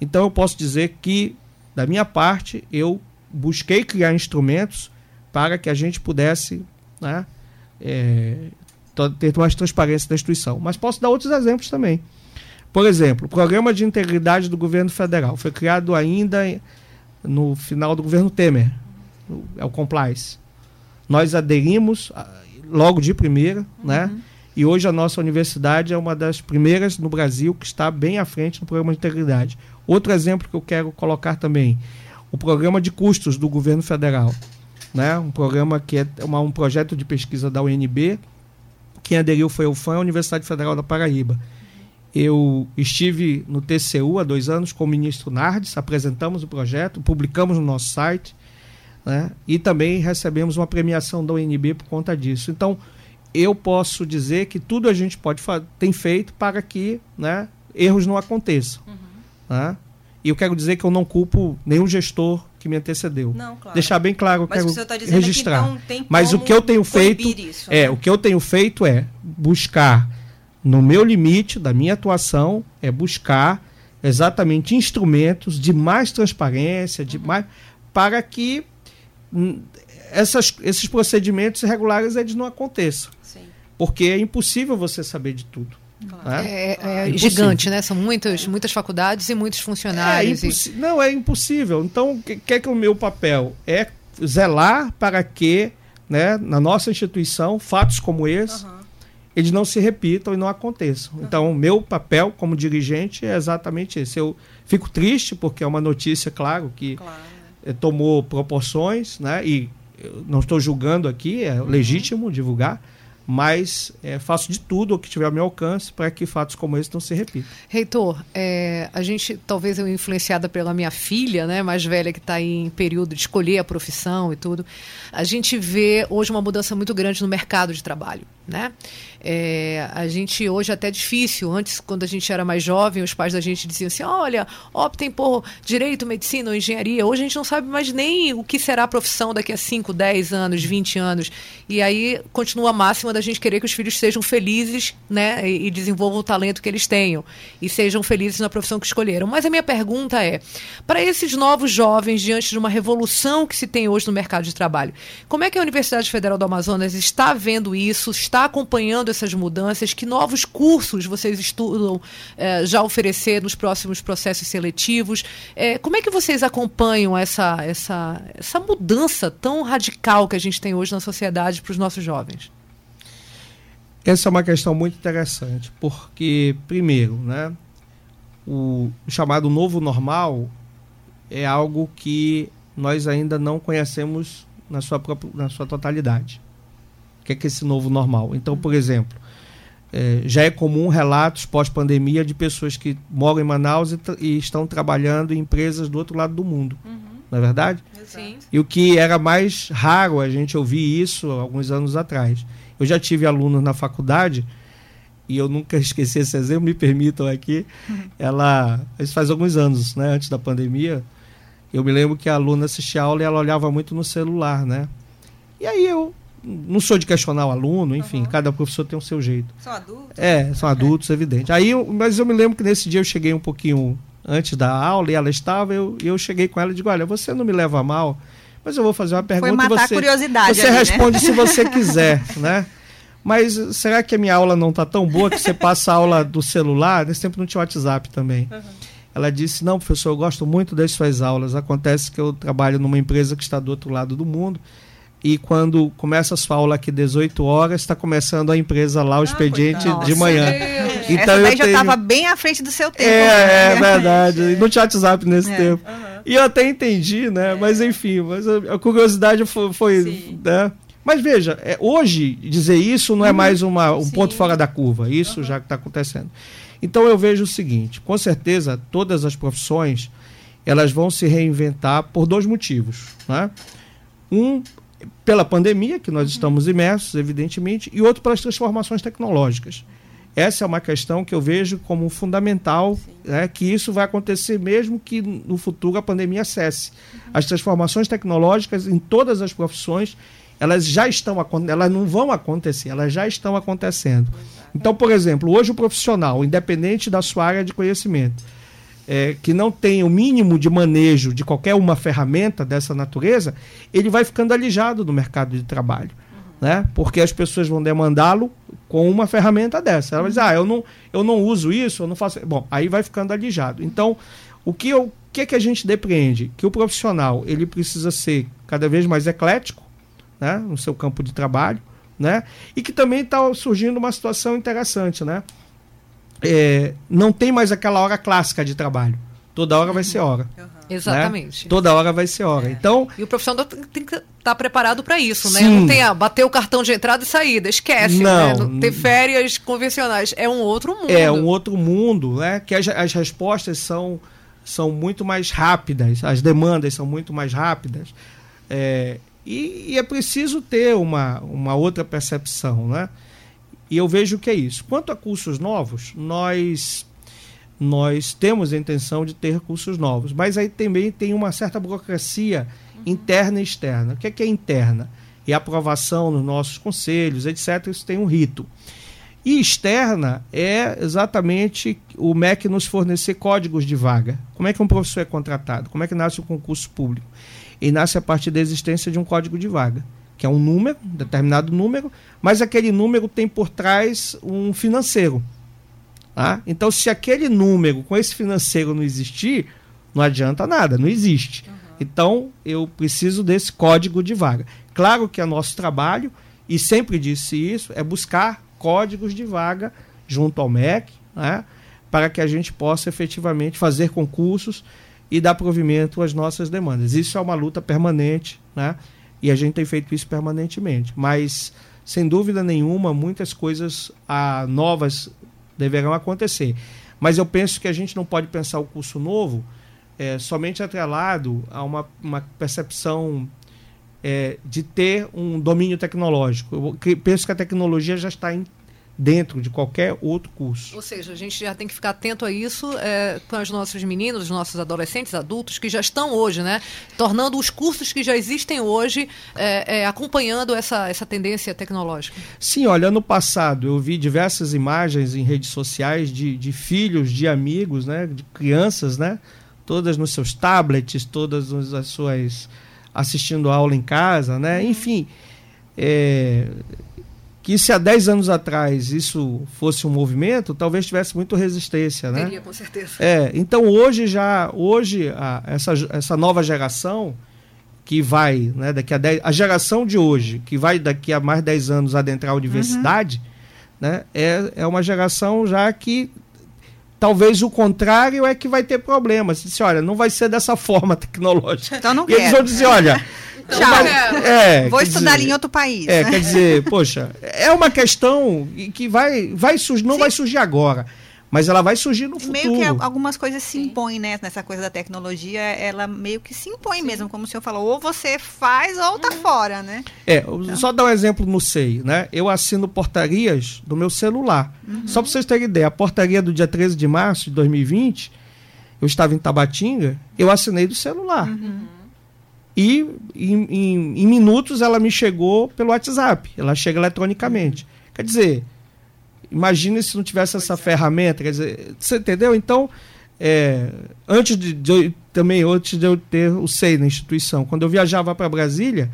Então eu posso dizer que, da minha parte, eu busquei criar instrumentos para que a gente pudesse né, é, ter mais transparência da instituição. Mas posso dar outros exemplos também. Por exemplo, o Programa de Integridade do Governo Federal foi criado ainda no final do governo Temer, é o Complice. Nós aderimos logo de primeira, né? E hoje a nossa universidade é uma das primeiras no Brasil que está bem à frente no programa de integridade. Outro exemplo que eu quero colocar também, o programa de custos do governo federal, né? Um programa que é uma- um projeto de pesquisa da UNB. Quem aderiu foi o FAM, a Universidade Federal da Paraíba. Eu estive no TCU há dois anos com o ministro Nardes, apresentamos o projeto, publicamos no nosso site, né? e também recebemos uma premiação da UNB por conta disso. Então, eu posso dizer que tudo a gente pode tem feito para que né, erros não aconteçam. né? E eu quero dizer que eu não culpo nenhum gestor que me antecedeu. Não, claro. Deixar bem claro, eu Mas quero o registrar. é que Mas o como que eu tenho feito isso, é, né? o que eu tenho feito é buscar no meu limite da minha atuação é buscar exatamente instrumentos de mais transparência, Uhum. de mais para que hum, essas, esses procedimentos irregulares eles não aconteçam, porque é impossível você saber de tudo. claro. né? É, é É gigante, né? São muitas, muitas faculdades e muitos É funcionários. e- impossi- Não, é impossível. Então, o que, que é que o meu papel? É zelar para que, né, na nossa instituição, fatos como esse, Aham. eles não se repitam e não aconteçam. Então, o meu papel como dirigente é exatamente esse. Eu fico triste porque é uma notícia, claro, que Claro. eh, tomou proporções, né? E eu não estou julgando aqui, é legítimo divulgar, mas eh, faço de tudo o que tiver ao meu alcance para que fatos como esse não se repitam. Reitor, é, a gente, talvez eu influenciada pela minha filha, né, mais velha, que está em período de escolher a profissão e tudo, a gente vê hoje uma mudança muito grande no mercado de trabalho. Né? É, a gente hoje é até difícil. Antes, quando a gente era mais jovem, os pais da gente diziam assim: olha, optem por direito, medicina ou engenharia. Hoje a gente não sabe mais nem o que será a profissão daqui a 5, 10 anos, 20 anos. E aí continua a máxima da gente querer que os filhos sejam felizes né, e, desenvolvam o talento que eles tenham e sejam felizes na profissão que escolheram. Mas a minha pergunta é: para esses novos jovens, diante de uma revolução que se tem hoje no mercado de trabalho, como é que a Universidade Federal do Amazonas está vendo isso, acompanhando essas mudanças? Que novos cursos vocês estudam eh, já oferecer nos próximos processos seletivos? Eh, como é que vocês acompanham essa, essa, essa mudança tão radical que a gente tem hoje na sociedade para os nossos jovens? Essa é uma questão muito interessante, porque, primeiro, né, o chamado novo normal é algo que nós ainda não conhecemos na sua, na sua totalidade. O que é, que é esse novo normal? Então, por exemplo, é, já é comum relatos pós-pandemia de pessoas que moram em Manaus e, e, estão trabalhando em empresas do outro lado do mundo. Uhum. Não é verdade? Sim. E o que era mais raro a gente ouvir isso alguns anos atrás. Eu já tive alunos na faculdade e eu nunca *laughs* esqueci esse exemplo, me permitam aqui. Uhum. Ela, isso faz alguns anos, né, antes da pandemia, eu me lembro que a aluna assistia a aula e ela olhava muito no celular, né? E aí eu não sou de questionar o aluno, enfim, uhum. cada professor tem o seu jeito. São adultos? É, são adultos, é. evidente. Aí, eu, mas eu me lembro que nesse dia eu cheguei um pouquinho antes da aula e ela estava, eu, eu cheguei com ela e digo, olha, você não me leva mal, mas eu vou fazer uma pergunta Foi matar e você, a curiosidade você ali, responde né? se você *laughs* quiser, né? Mas será que a minha aula não está tão boa que você passa a aula do celular? Nesse tempo não tinha WhatsApp também. Uhum. Ela disse: Não, professor, eu gosto muito das suas aulas. Acontece que eu trabalho numa empresa que está do outro lado do mundo. E quando começa a sua aula aqui 18 horas, está começando a empresa lá, o ah, expediente de manhã. Então Essa daí já estava tenho... bem à frente do seu tempo. É, né? é verdade. E não tinha WhatsApp nesse é. tempo. Uhum. E eu até entendi, né? É. Mas enfim, mas a, a curiosidade foi. foi né? Mas veja, é, hoje dizer isso não é uhum. mais uma, um Sim. ponto fora da curva. Isso uhum. já está acontecendo. Então eu vejo o seguinte: com certeza todas as profissões elas vão se reinventar por dois motivos. Né? Um, pela pandemia, que nós estamos imersos, evidentemente, e outro pelas transformações tecnológicas. Essa é uma questão que eu vejo como fundamental, né, que isso vai acontecer mesmo que no futuro a pandemia cesse. As transformações tecnológicas em todas as profissões elas já estão elas não vão acontecer, elas já estão acontecendo. Então, por exemplo, hoje o profissional, independente da sua área de conhecimento, é, que não tem o mínimo de manejo de qualquer uma ferramenta dessa natureza, ele vai ficando alijado do mercado de trabalho. Uhum. Né? Porque as pessoas vão demandá-lo com uma ferramenta dessa. Ela vai dizer, ah, eu não, eu não uso isso, eu não faço. Bom, aí vai ficando alijado. Então, o que, eu, o que, é que a gente depreende? Que o profissional ele precisa ser cada vez mais eclético, né, no seu campo de trabalho, né, e que também está surgindo uma situação interessante, né, é, não tem mais aquela hora clássica de trabalho, toda hora vai ser hora. Uhum. Exatamente. Né? Toda hora vai ser hora. É. Então, e o profissional tem que estar tá preparado para isso, né? Sim. Não tem a bater o cartão de entrada e saída, esquece. Né? Não, né? ter férias convencionais é um outro mundo. É um outro mundo, né? Que as, as respostas são são muito mais rápidas, as demandas são muito mais rápidas. É, e, e, é preciso ter uma, uma outra percepção, né? E eu vejo que é isso. Quanto a cursos novos, nós nós temos a intenção de ter cursos novos, mas aí também tem uma certa burocracia uhum. interna e externa. O que é, que é interna? E aprovação nos nossos conselhos, etc. Isso tem um rito. E externa é exatamente o MEC nos fornecer códigos de vaga. Como é que um professor é contratado? Como é que nasce o concurso público? e nasce a partir da existência de um código de vaga, que é um número, um determinado número, mas aquele número tem por trás um financeiro. Tá? Então, se aquele número com esse financeiro não existir, não adianta nada, não existe. Uhum. Então, eu preciso desse código de vaga. Claro que é nosso trabalho, e sempre disse isso, é buscar códigos de vaga junto ao MEC, né, para que a gente possa efetivamente fazer concursos e dar provimento às nossas demandas. Isso é uma luta permanente, né? E a gente tem feito isso permanentemente. Mas, sem dúvida nenhuma, muitas coisas ah, novas deverão acontecer. Mas eu penso que a gente não pode pensar o curso novo é, somente atrelado a uma, uma percepção é, de ter um domínio tecnológico. Eu penso que a tecnologia já está em dentro de qualquer outro curso. Ou seja, a gente já tem que ficar atento a isso é, com os nossos meninos, os nossos adolescentes, adultos que já estão hoje, né? Tornando os cursos que já existem hoje é, é, acompanhando essa, essa tendência tecnológica. Sim, olha, ano passado eu vi diversas imagens em redes sociais de, de filhos, de amigos, né? De crianças, né? Todas nos seus tablets, todas as suas assistindo aula em casa, né? Uhum. Enfim, é, que se há 10 anos atrás isso fosse um movimento, talvez tivesse muito resistência, né? Teria, com certeza. É, então hoje já, hoje a, essa, essa nova geração que vai, né, daqui a 10, a geração de hoje, que vai daqui a mais 10 anos adentrar a universidade, uhum. né, é, é uma geração já que talvez o contrário é que vai ter problemas. Disse, olha, não vai ser dessa forma *laughs* tecnológica. Então não e eles vão dizer, olha, *laughs* Então, Tchau. é, é, Vou estudar dizer, em outro país. É, né? quer dizer, poxa, é uma questão que vai, vai surgir, não vai surgir agora, mas ela vai surgir no E futuro. meio que algumas coisas se impõem, né? Nessa coisa da tecnologia, ela meio que se impõe mesmo, como o senhor falou. Ou você faz ou tá fora, né? É, só dar um exemplo no SEI, né? Eu assino portarias do meu celular. Só para vocês terem ideia, a portaria do dia 13 de março de 2020, eu estava em Tabatinga, eu assinei do celular. E em, em- em minutos ela me chegou pelo WhatsApp, ela chega eletronicamente. Quer dizer, imagine se não tivesse essa ferramenta, quer dizer, você entendeu? Então, é, antes de, de eu- também antes de eu ter o SEI na instituição, quando eu viajava para Brasília,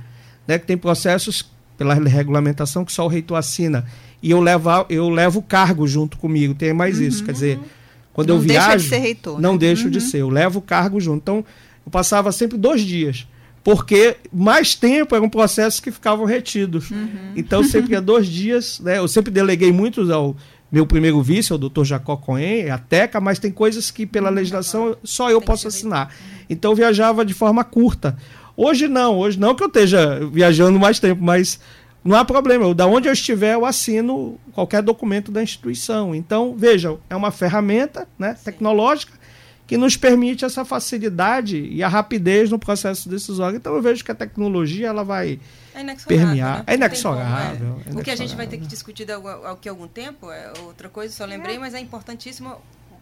né, que tem processos pela regulamentação que só o reitor assina e eu levo eu levo o cargo junto comigo, tem mais isso, quer dizer, quando Não eu deixa de viajo, ser reitor, não né? deixo de ser, eu levo o cargo junto. Então, eu passava sempre dois dias, porque mais tempo eram processos que ficavam retidos. Então, sempre ia dois dias, né? Eu sempre deleguei muitos ao meu primeiro vice, o doutor Jacó Cohen, a TECA, mas tem coisas que pela legislação só eu posso assinar. Então, eu viajava de forma curta. Hoje não, hoje não que eu esteja viajando mais tempo, mas não há problema. Eu, da onde eu estiver, eu assino qualquer documento da instituição. Então, vejam, é uma ferramenta né, tecnológica que nos permite essa facilidade e a rapidez no processo decisório. Então, eu vejo que a tecnologia ela vai É permear. né? É inexorável, é O que a gente vai ter que discutir daqui a algum tempo é outra coisa, só lembrei, mas é importantíssimo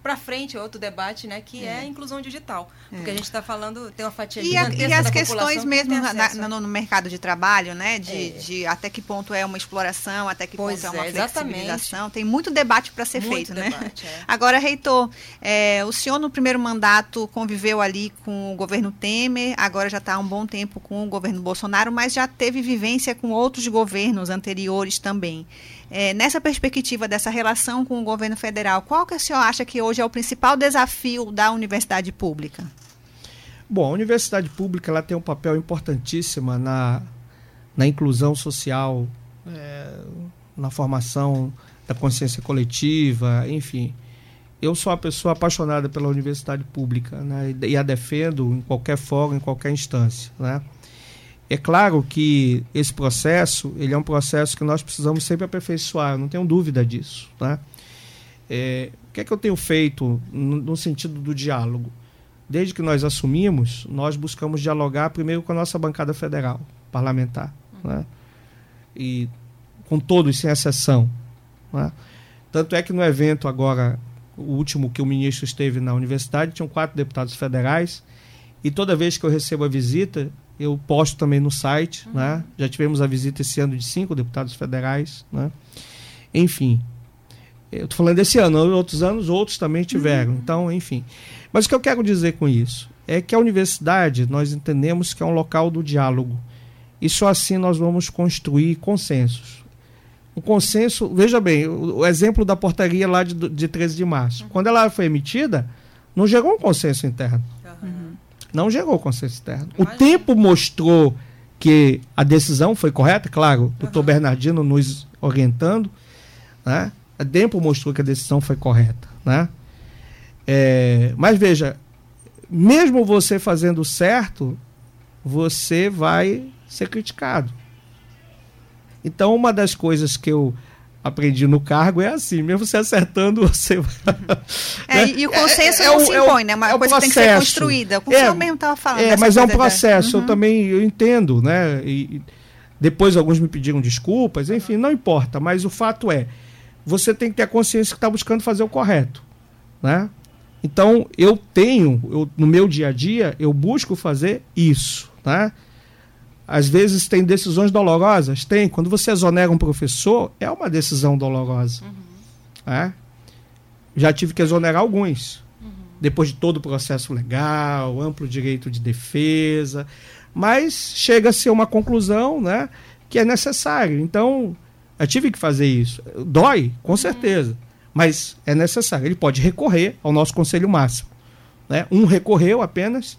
para frente outro debate, né, que é, a inclusão digital, porque a gente está falando tem uma fatia E, a- e as questões que mesmo tem na- no, no mercado de trabalho, né? De, É. de até que ponto é uma exploração, até que Pois ponto é uma é, flexibilização. Tem muito debate para ser Muito feito, né? debate, é. *laughs* Agora, reitor, é, o senhor no primeiro mandato conviveu ali com o governo Temer, agora já está há um bom tempo com o governo Bolsonaro, mas já teve vivência com outros governos anteriores também. É, nessa perspectiva dessa relação com o governo federal, qual que o senhor acha que hoje é o principal desafio da universidade pública? Bom, a universidade pública ela tem um papel importantíssimo na, na inclusão social, é, na formação da consciência coletiva, enfim. Eu sou uma pessoa apaixonada pela universidade pública né, e a defendo em qualquer fórum, em qualquer instância. Né? É claro que esse processo ele é um processo que nós precisamos sempre aperfeiçoar, não tenho dúvida disso. Né? É, o que é que eu tenho feito no, no sentido do diálogo? Desde que nós assumimos, nós buscamos dialogar primeiro com a nossa bancada federal, parlamentar, né? e com todos, sem exceção. né? Tanto é que no evento agora, o último que o ministro esteve na universidade, tinham quatro deputados federais, e toda vez que eu recebo a visita, eu posto também no site. Né? Já tivemos a visita esse ano de cinco deputados federais. Né? Enfim, eu estou falando desse ano, outros anos outros também tiveram. Então, enfim. Mas o que eu quero dizer com isso é que a universidade nós entendemos que é um local do diálogo. E só assim nós vamos construir consensos. O consenso, veja bem, o, o exemplo da portaria lá de, de 13 de março. Quando ela foi emitida, não gerou um consenso interno. Não gerou consenso interno. O Imagina. tempo mostrou que a decisão foi correta, claro, o doutor Bernardino nos orientando, né? O tempo mostrou que a decisão foi correta, né? É, mas veja, mesmo você fazendo certo, você vai ser criticado. Então, uma das coisas que eu aprendi no cargo é assim, mesmo você acertando, *laughs* você. É, né? e o consenso É- é não o- se é impõe, né? Uma é coisa que tem que ser processo. construída. O É, mesmo estava falando. É, mas é um processo, Uhum. eu também eu entendo, né? E, depois alguns me pediram desculpas, enfim, não importa, mas o fato é, você tem que ter a consciência que está buscando fazer o correto, né? Então, eu tenho, eu, no meu dia a dia, eu busco fazer isso, né? Às vezes tem decisões dolorosas, tem. Quando você exonera um professor, é uma decisão dolorosa. né? Já tive que exonerar alguns depois de todo o processo legal, amplo direito de defesa, mas chega-se a uma conclusão né, que é necessário. Então, eu tive que fazer isso. Dói, com certeza, mas é necessário. Ele pode recorrer ao nosso conselho máximo. Né? Um recorreu apenas,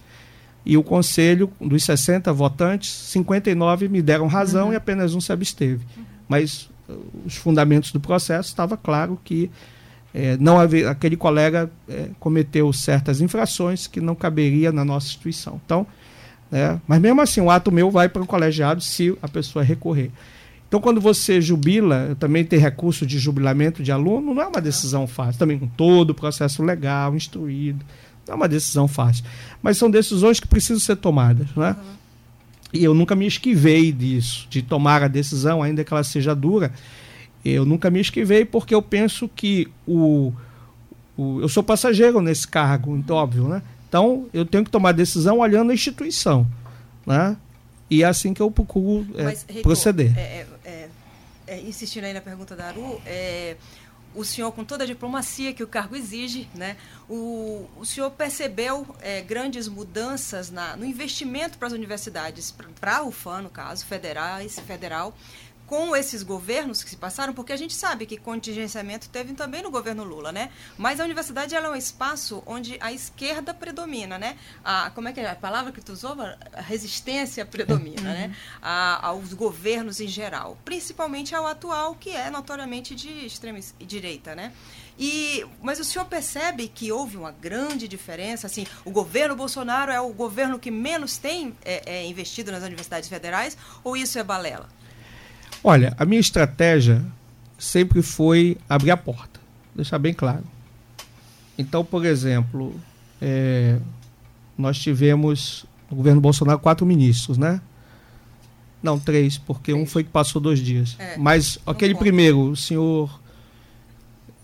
e o conselho dos 60 votantes, 59 me deram razão e apenas um se absteve. Mas os fundamentos do processo, estava claro que é, não haver, aquele colega é, cometeu certas infrações que não caberia na nossa instituição. Então, né, mas mesmo assim, o ato meu vai para o colegiado se a pessoa recorrer. Então, quando você jubila, também tem recurso de jubilamento de aluno, não é uma decisão fácil. Também com todo o processo legal, instruído. Não é uma decisão fácil. Mas são decisões que precisam ser tomadas. Né? Uhum. E eu nunca me esquivei disso, de tomar a decisão, ainda que ela seja dura. Eu nunca me esquivei porque eu penso que o, o eu sou passageiro nesse cargo, então, óbvio, né? Então, eu tenho que tomar decisão olhando a instituição. Né? E é assim que eu procuro é, Mas, Heitor, proceder. É, é, é, insistindo aí na pergunta da Aru, é, o senhor, com toda a diplomacia que o cargo exige, né, o, o senhor percebeu é, grandes mudanças na, no investimento para as universidades, para a UFAM, no caso, federais, federal, com esses governos que se passaram, porque a gente sabe que contingenciamento teve também no governo Lula, né? Mas a universidade ela é um espaço onde a esquerda predomina, né? A, como é que é a palavra que tu usou? A resistência predomina, né? A, aos governos em geral, principalmente ao atual, que é notoriamente de extrema direita, né? E, mas o senhor percebe que houve uma grande diferença? Assim, o governo Bolsonaro é o governo que menos tem é, é, investido nas universidades federais ou isso é balela? Olha, a minha estratégia sempre foi abrir a porta, deixar bem claro. Então, por exemplo, é, nós tivemos no governo Bolsonaro quatro ministros, né? Não, três, porque três. um foi que passou dois dias. É, Mas aquele primeiro, o senhor.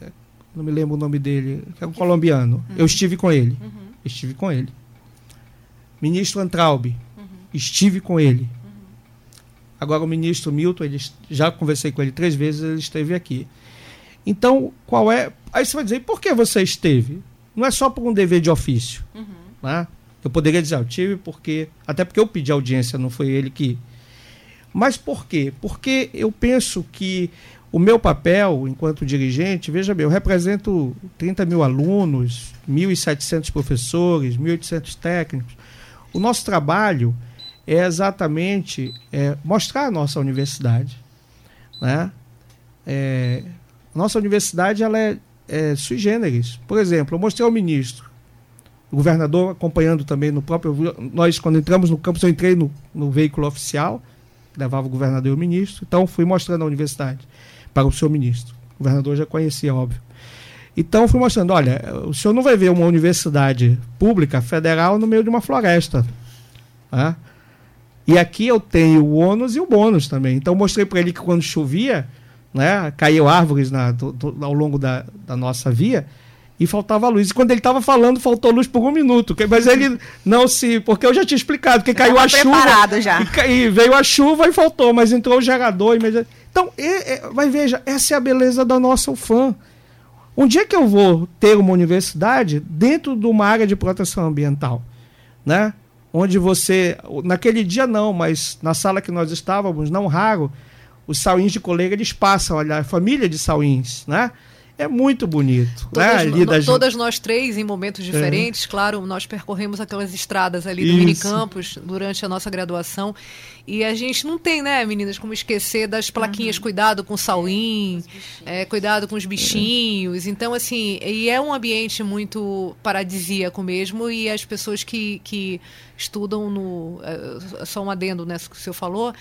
É, não me lembro o nome dele, que é um colombiano. Uhum. Eu estive com ele. Uhum. Estive com ele. Ministro Antraub, uhum. estive com ele. Agora o ministro Milton, ele, já conversei com ele três vezes, ele esteve aqui. Então, qual é. Aí você vai dizer, por que você esteve? Não é só por um dever de ofício. Uhum. Né? Eu poderia dizer, eu tive porque. Até porque eu pedi audiência, não foi ele que. Mas por quê? Porque eu penso que o meu papel enquanto dirigente, veja bem, eu represento 30 mil alunos, 1.700 professores, 1.800 técnicos. O nosso trabalho é exatamente é, mostrar a nossa universidade. Né? É, nossa universidade ela é, é sui generis. Por exemplo, eu mostrei ao ministro, o governador acompanhando também no próprio. Nós, quando entramos no campus, eu entrei no, no veículo oficial, levava o governador e o ministro, então fui mostrando a universidade para o seu ministro. O governador já conhecia, óbvio. Então fui mostrando, olha, o senhor não vai ver uma universidade pública federal no meio de uma floresta. Tá? E aqui eu tenho o ônus e o bônus também. Então mostrei para ele que quando chovia, né, caiu árvores na, do, do, ao longo da, da, nossa via e faltava luz. E quando ele estava falando, faltou luz por um minuto. Mas ele não se. Porque eu já tinha explicado, que caiu a chuva. Já. E, e, veio a chuva e faltou, mas entrou o gerador. E, então, é, é, mas veja, essa é a beleza da nossa UFAM. Um dia que eu vou ter uma universidade dentro de uma área de proteção ambiental, né? Onde você, naquele dia não, mas na sala que nós estávamos, não raro, os sauins de colega eles passam, olha, a família de sauins, né? É muito bonito. Todas, né? no, todas nós três, em momentos diferentes, é. claro, nós percorremos aquelas estradas ali do. Minicampus durante a nossa graduação. E a gente não tem, né, meninas, como esquecer das plaquinhas uhum. cuidado com o sauim, é, cuidado com os bichinhos. Então, assim, e é um ambiente muito paradisíaco mesmo, e as pessoas que, que estudam no. É, só um adendo nessa que o senhor falou,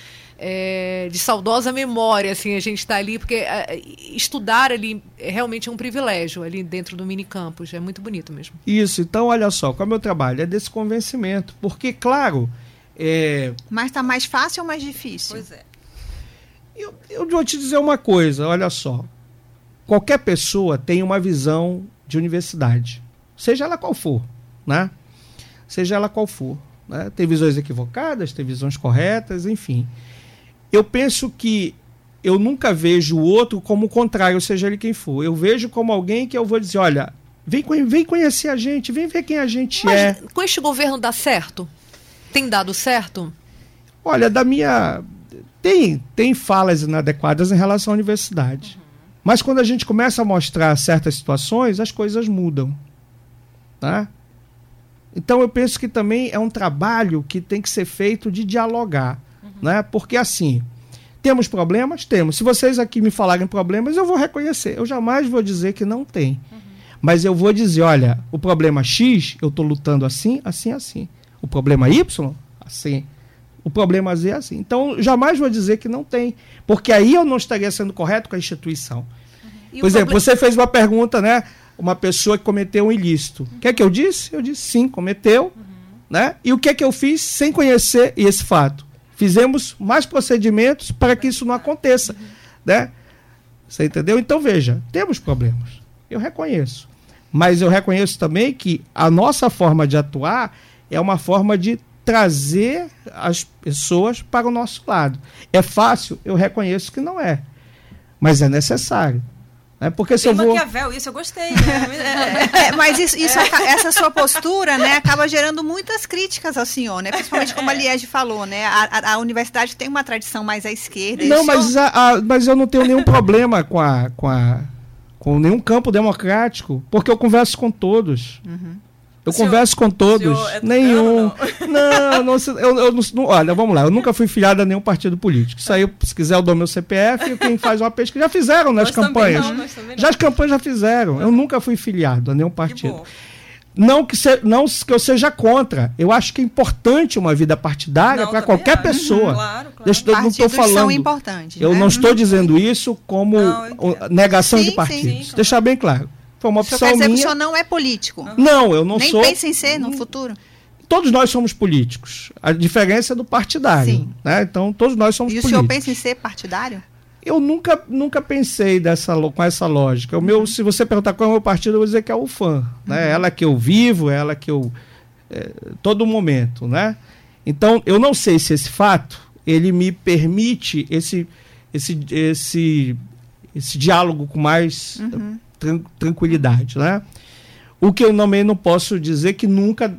é, de saudosa memória, assim, a gente está ali, porque é, estudar ali é realmente é um privilégio ali dentro do mini campus, é muito bonito mesmo. Isso, então olha só, qual é o meu trabalho? É desse convencimento, porque, claro. É... Mas está mais fácil ou mais difícil? Pois é. Eu, eu vou te dizer uma coisa, olha só. Qualquer pessoa tem uma visão de universidade, seja ela qual for, né? seja ela qual for. Né? Tem visões equivocadas, tem visões corretas, enfim. Eu penso que eu nunca vejo o outro como o contrário, seja ele quem for. Eu vejo como alguém que eu vou dizer, olha, vem, vem conhecer a gente, vem ver quem a gente Mas, é. Com este governo dá certo? Tem dado certo? Olha, da minha. Tem, tem falas inadequadas em relação à universidade. Uhum. Mas quando a gente começa a mostrar certas situações, as coisas mudam. Tá? Então eu penso que também é um trabalho que tem que ser feito de dialogar. Né? Porque assim, Temos problemas? Temos. Se vocês aqui me falarem problemas, eu vou reconhecer. Eu jamais vou dizer que não tem. Uhum. Mas eu vou dizer, olha, o problema X, eu estou lutando assim, assim, assim. O problema Y, assim. O problema Z, assim. Então, jamais vou dizer que não tem. Porque aí eu não estaria sendo correto com a instituição. Uhum. Por exemplo, você fez uma pergunta, né? Uma pessoa que cometeu um ilícito. O uhum. que é que eu disse? Eu disse sim, cometeu. Uhum. Né? E o que é que eu fiz sem conhecer esse fato? Fizemos mais procedimentos para que isso não aconteça. Né? Você entendeu? Então, veja, temos problemas. Eu reconheço. Mas eu reconheço também que a nossa forma de atuar é uma forma de trazer as pessoas para o nosso lado. É fácil? Eu reconheço que não é. Mas é necessário. É porque se eu vou... Maquiavel, isso eu gostei. Né? É, é, mas isso, isso, essa sua postura, né, acaba gerando muitas críticas ao senhor, né? Principalmente como a Liege falou, né? A, a, a universidade tem uma tradição mais à esquerda. Não, mas, a, a, mas eu não tenho nenhum problema com a, com a com nenhum campo democrático, porque eu converso com todos. Uhum. Eu senhor, converso com todos. É nenhum. *laughs* Não, não, eu, eu não, olha, vamos lá. Eu nunca fui filiado a nenhum partido político. Isso aí, se quiser, eu dou meu CPF e quem faz uma pesquisa. Já fizeram nas nós campanhas. Não, já as campanhas já fizeram. Eu nunca fui filiado a nenhum partido. Não que, se, não que eu seja contra. Eu acho que é importante uma vida partidária para qualquer acho. pessoa. Uhum, claro, claro. Deixa, eu não estou falando. São importantes, eu né? não estou dizendo isso como não, negação sim, de partidos. Sim, sim, Deixar bem claro. Foi uma opção quer dizer minha. que o senhor não é político? Não, eu não Nem sou. Nem pensa em ser no futuro? Todos nós somos políticos. A diferença é do partidário. Sim. Né? Então, todos nós somos e políticos. E o senhor pensa em ser partidário? Eu nunca, nunca pensei dessa, com essa lógica. O meu, uhum. se você perguntar qual é o meu partido, eu vou dizer que é o fã. Né? Uhum. Ela que eu vivo, ela que eu. É, todo momento. Né? Então, eu não sei se esse fato ele me permite esse, esse, esse, esse diálogo com mais uhum tran tranquilidade, né? O que eu também não posso dizer que nunca,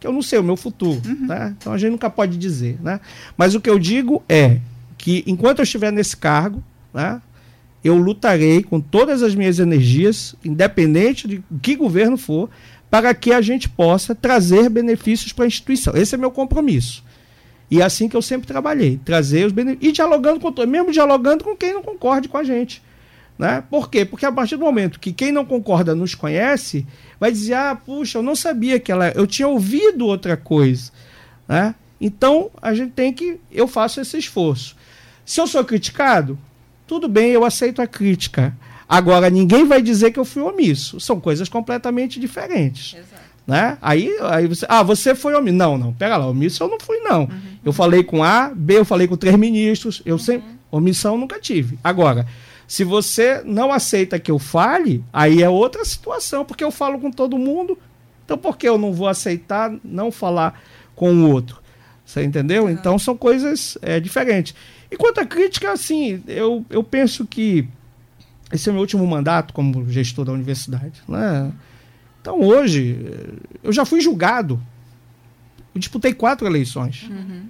que eu não sei o meu futuro, uhum. né? Então a gente nunca pode dizer, né? Mas o que eu digo é que enquanto eu estiver nesse cargo, né? Eu lutarei com todas as minhas energias, independente de que governo for, para que a gente possa trazer benefícios para a instituição. Esse é meu compromisso. E é assim que eu sempre trabalhei, trazer os benefícios. E dialogando com todos, mesmo dialogando com quem não concorde com a gente. Né? Por quê? Porque a partir do momento que quem não concorda nos conhece, vai dizer: ah, puxa, eu não sabia que ela. Eu tinha ouvido outra coisa. Né? Então, a gente tem que. Eu faço esse esforço. Se eu sou criticado, tudo bem, eu aceito a crítica. Agora, ninguém vai dizer que eu fui omisso. São coisas completamente diferentes. Exato. Né? Aí, aí você. Ah, você foi omisso. Não, não, pega lá, omisso eu não fui, não. Uhum. Eu falei com A, B, eu falei com três ministros. Eu uhum. sempre. Omissão nunca tive. Agora, se você não aceita que eu fale, aí é outra situação, porque eu falo com todo mundo. Então por que eu não vou aceitar não falar com o outro? Você entendeu? Uhum. Então são coisas é, diferentes. E quanto à crítica, assim, eu, eu penso que esse é o meu último mandato como gestor da universidade. Né? Então hoje, eu já fui julgado. Eu disputei quatro eleições. Uhum.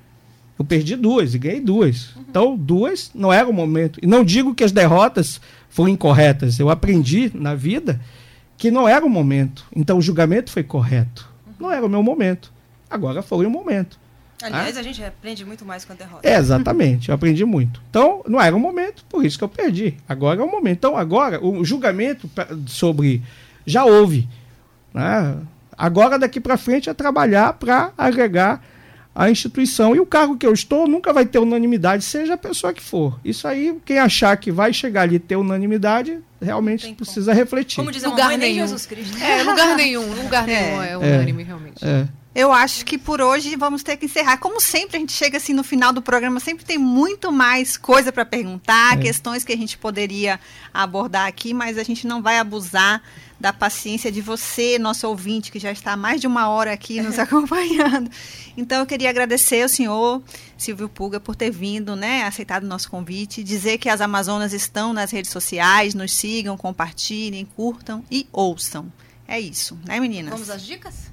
Eu perdi duas e ganhei duas. Uhum. Então, duas não era o momento. E não digo que as derrotas foram incorretas. Eu aprendi na vida que não era o momento. Então, o julgamento foi correto. Não era o meu momento. Agora foi o momento. Aliás, ah? a gente aprende muito mais com a derrota. É, exatamente, eu aprendi muito. Então, não era o momento, por isso que eu perdi. Agora é o momento. Então, agora, o julgamento sobre. Já houve. Né? Agora, daqui para frente, é trabalhar para agregar a instituição. E o cargo que eu estou nunca vai ter unanimidade, seja a pessoa que for. Isso aí, quem achar que vai chegar ali e ter unanimidade, realmente precisa como. refletir. Como diz a lugar nenhum. Jesus Cristo. É, *laughs* lugar nenhum, lugar nenhum é, é unânime, é, realmente. É. Eu acho que por hoje vamos ter que encerrar. Como sempre, a gente chega assim no final do programa, sempre tem muito mais coisa para perguntar, é. questões que a gente poderia abordar aqui, mas a gente não vai abusar da paciência de você, nosso ouvinte, que já está há mais de uma hora aqui nos *laughs* acompanhando. Então, eu queria agradecer ao senhor, Silvio Puga, por ter vindo, né, aceitado o nosso convite, dizer que as Amazonas estão nas redes sociais, nos sigam, compartilhem, curtam e ouçam. É isso, né, meninas? Vamos às dicas?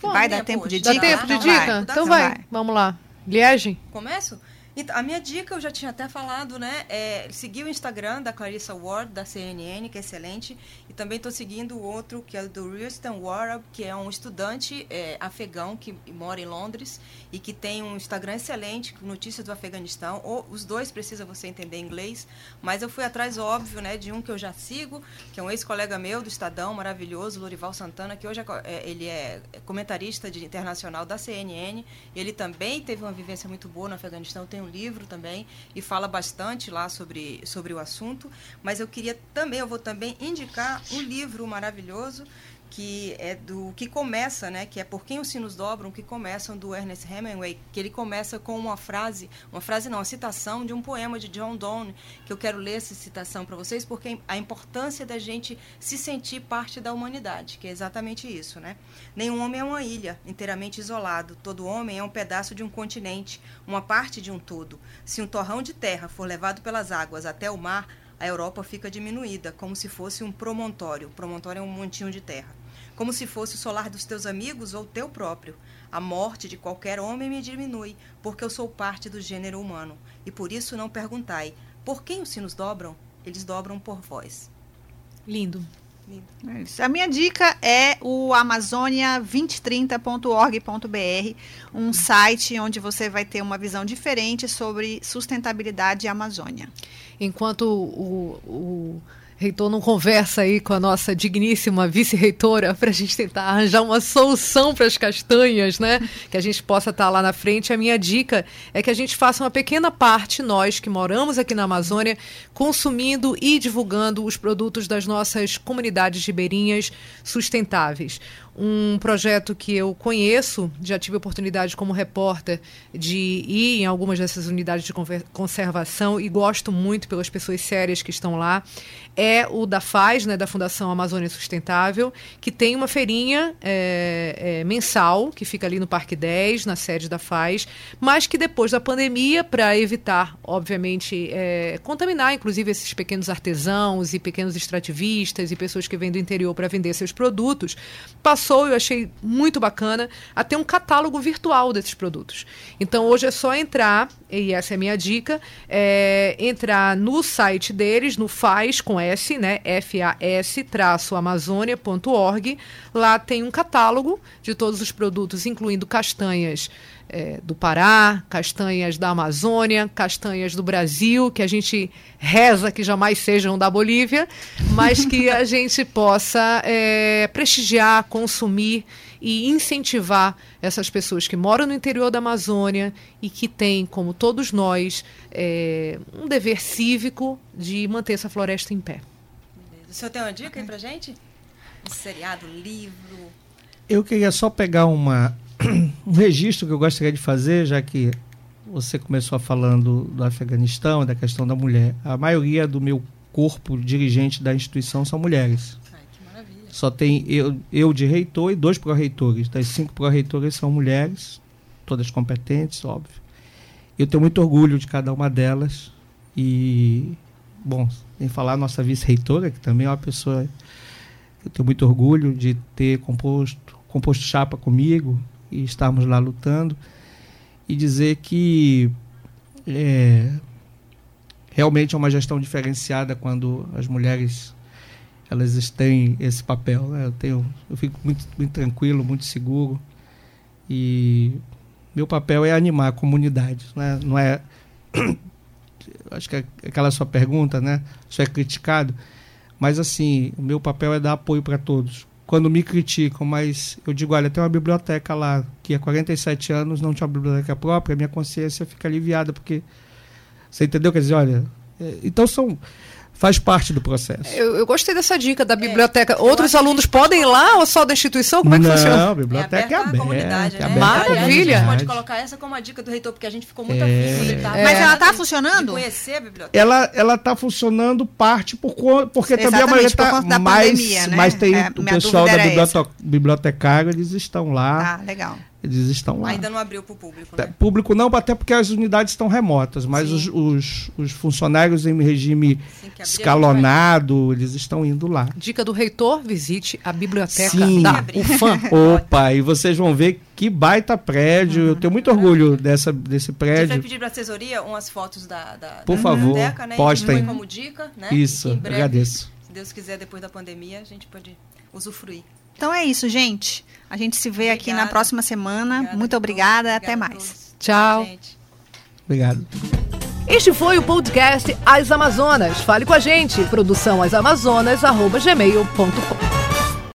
Vai dar tempo de dica? Dá tempo de então dica? Então, vai. então vai. Vamos lá. Liege? Começo? Então, a minha dica, eu já tinha até falado, né? É seguir o Instagram da Clarissa Ward, da CNN, que é excelente. E também estou seguindo o outro, que é do Wilston Warab, que é um estudante é, afegão que mora em Londres e que tem um Instagram excelente, notícias do Afeganistão. Ou, os dois precisam você entender inglês. Mas eu fui atrás, óbvio, né, de um que eu já sigo, que é um ex-colega meu do Estadão, maravilhoso, Lorival Santana, que hoje é, é, ele é comentarista de, internacional da CNN. Ele também teve uma vivência muito boa no Afeganistão, tem um livro também e fala bastante lá sobre, sobre o assunto. Mas eu queria também, eu vou também indicar um livro maravilhoso que é do que começa, né, que é Por quem os sinos dobram, que começam do Ernest Hemingway, que ele começa com uma frase, uma frase não, uma citação de um poema de John Donne, que eu quero ler essa citação para vocês, porque a importância da gente se sentir parte da humanidade, que é exatamente isso, né? Nenhum homem é uma ilha, inteiramente isolado. Todo homem é um pedaço de um continente, uma parte de um todo. Se um torrão de terra for levado pelas águas até o mar, a Europa fica diminuída, como se fosse um promontório. Promontório é um montinho de terra. Como se fosse o solar dos teus amigos ou teu próprio. A morte de qualquer homem me diminui, porque eu sou parte do gênero humano. E por isso não perguntai: por quem os sinos dobram? Eles dobram por vós. Lindo. É a minha dica é o amazonia2030.org.br, um site onde você vai ter uma visão diferente sobre sustentabilidade e Amazônia. Enquanto o, o reitor não conversa aí com a nossa digníssima vice-reitora para a gente tentar arranjar uma solução para as castanhas, né? Que a gente possa estar tá lá na frente. A minha dica é que a gente faça uma pequena parte, nós que moramos aqui na Amazônia, consumindo e divulgando os produtos das nossas comunidades ribeirinhas sustentáveis um projeto que eu conheço, já tive oportunidade como repórter de ir em algumas dessas unidades de conservação e gosto muito pelas pessoas sérias que estão lá, é o da FAZ, né, da Fundação Amazônia Sustentável, que tem uma feirinha é, é, mensal, que fica ali no Parque 10, na sede da FAZ, mas que depois da pandemia, para evitar, obviamente, é, contaminar, inclusive, esses pequenos artesãos e pequenos extrativistas e pessoas que vêm do interior para vender seus produtos, passou passou, eu achei muito bacana, a ter um catálogo virtual desses produtos. Então hoje é só entrar, e essa é a minha dica, é, entrar no site deles, no FAS com S, né? FAS-amazônia.org. Lá tem um catálogo de todos os produtos, incluindo castanhas é, do Pará, castanhas da Amazônia, castanhas do Brasil, que a gente reza que jamais sejam da Bolívia, mas que a *laughs* gente possa é, prestigiar, consumir e incentivar essas pessoas que moram no interior da Amazônia e que têm, como todos nós, é, um dever cívico de manter essa floresta em pé. O senhor tem uma dica aí pra gente? Um seriado, livro? Eu queria só pegar uma um registro que eu gostaria de fazer, já que você começou falando do Afeganistão, da questão da mulher. A maioria do meu corpo dirigente da instituição são mulheres. Ai, que maravilha. Só tem eu, eu de reitor e dois pró-reitores. Das cinco pró-reitores são mulheres, todas competentes, óbvio. Eu tenho muito orgulho de cada uma delas. E, bom, em falar a nossa vice-reitora, que também é uma pessoa que eu tenho muito orgulho de ter composto, composto chapa comigo, e estarmos lá lutando e dizer que é, realmente é uma gestão diferenciada quando as mulheres elas têm esse papel. Né? Eu, tenho, eu fico muito, muito tranquilo, muito seguro e meu papel é animar a comunidade, né? não é *coughs* acho que é aquela sua pergunta, né? Isso é criticado, mas assim, o meu papel é dar apoio para todos, quando me criticam, mas eu digo, olha, tem uma biblioteca lá que há 47 anos não tinha uma biblioteca própria, minha consciência fica aliviada, porque você entendeu? Quer dizer, olha, é, então são faz parte do processo. Eu, eu gostei dessa dica da é, biblioteca. É, Outros alunos podem ir lá ou só da instituição? Como é que não, funciona? Não, a biblioteca é aberta. É comunidade, né? Maravilha. a gente pode colocar essa como a dica do reitor, porque a gente ficou muito é, afim. Tá Mas ela está funcionando? conhecer a biblioteca. Ela ela está funcionando parte por porque Exatamente, também a maioria está mais, pandemia, né? mas tem é, o pessoal da bibliotecário, eles estão lá. Ah, legal Eles estão lá. Ainda não abriu para o público, né? Público não, até porque as unidades estão remotas, mas os, os, os funcionários em regime escalonado, eles estão indo lá. Dica do reitor, visite a biblioteca Sim. da. UFAM. *laughs* Opa, e vocês vão ver que baita prédio. Eu tenho muito orgulho dessa, desse A gente vai prédio. pedir para a assessoria umas fotos da, da, Por da favor, biblioteca, né? postem. Como dica, né? Isso, breve, agradeço. Se Deus quiser, depois da pandemia, a gente pode usufruir. Então é isso, gente. A gente se vê aqui na Obrigada. próxima semana. Obrigada Muito obrigada, até obrigada a mais. Tchau. gente. Obrigado. Este foi o podcast As Amazonas. Fale com a gente. Produção asamazonas.gmail.com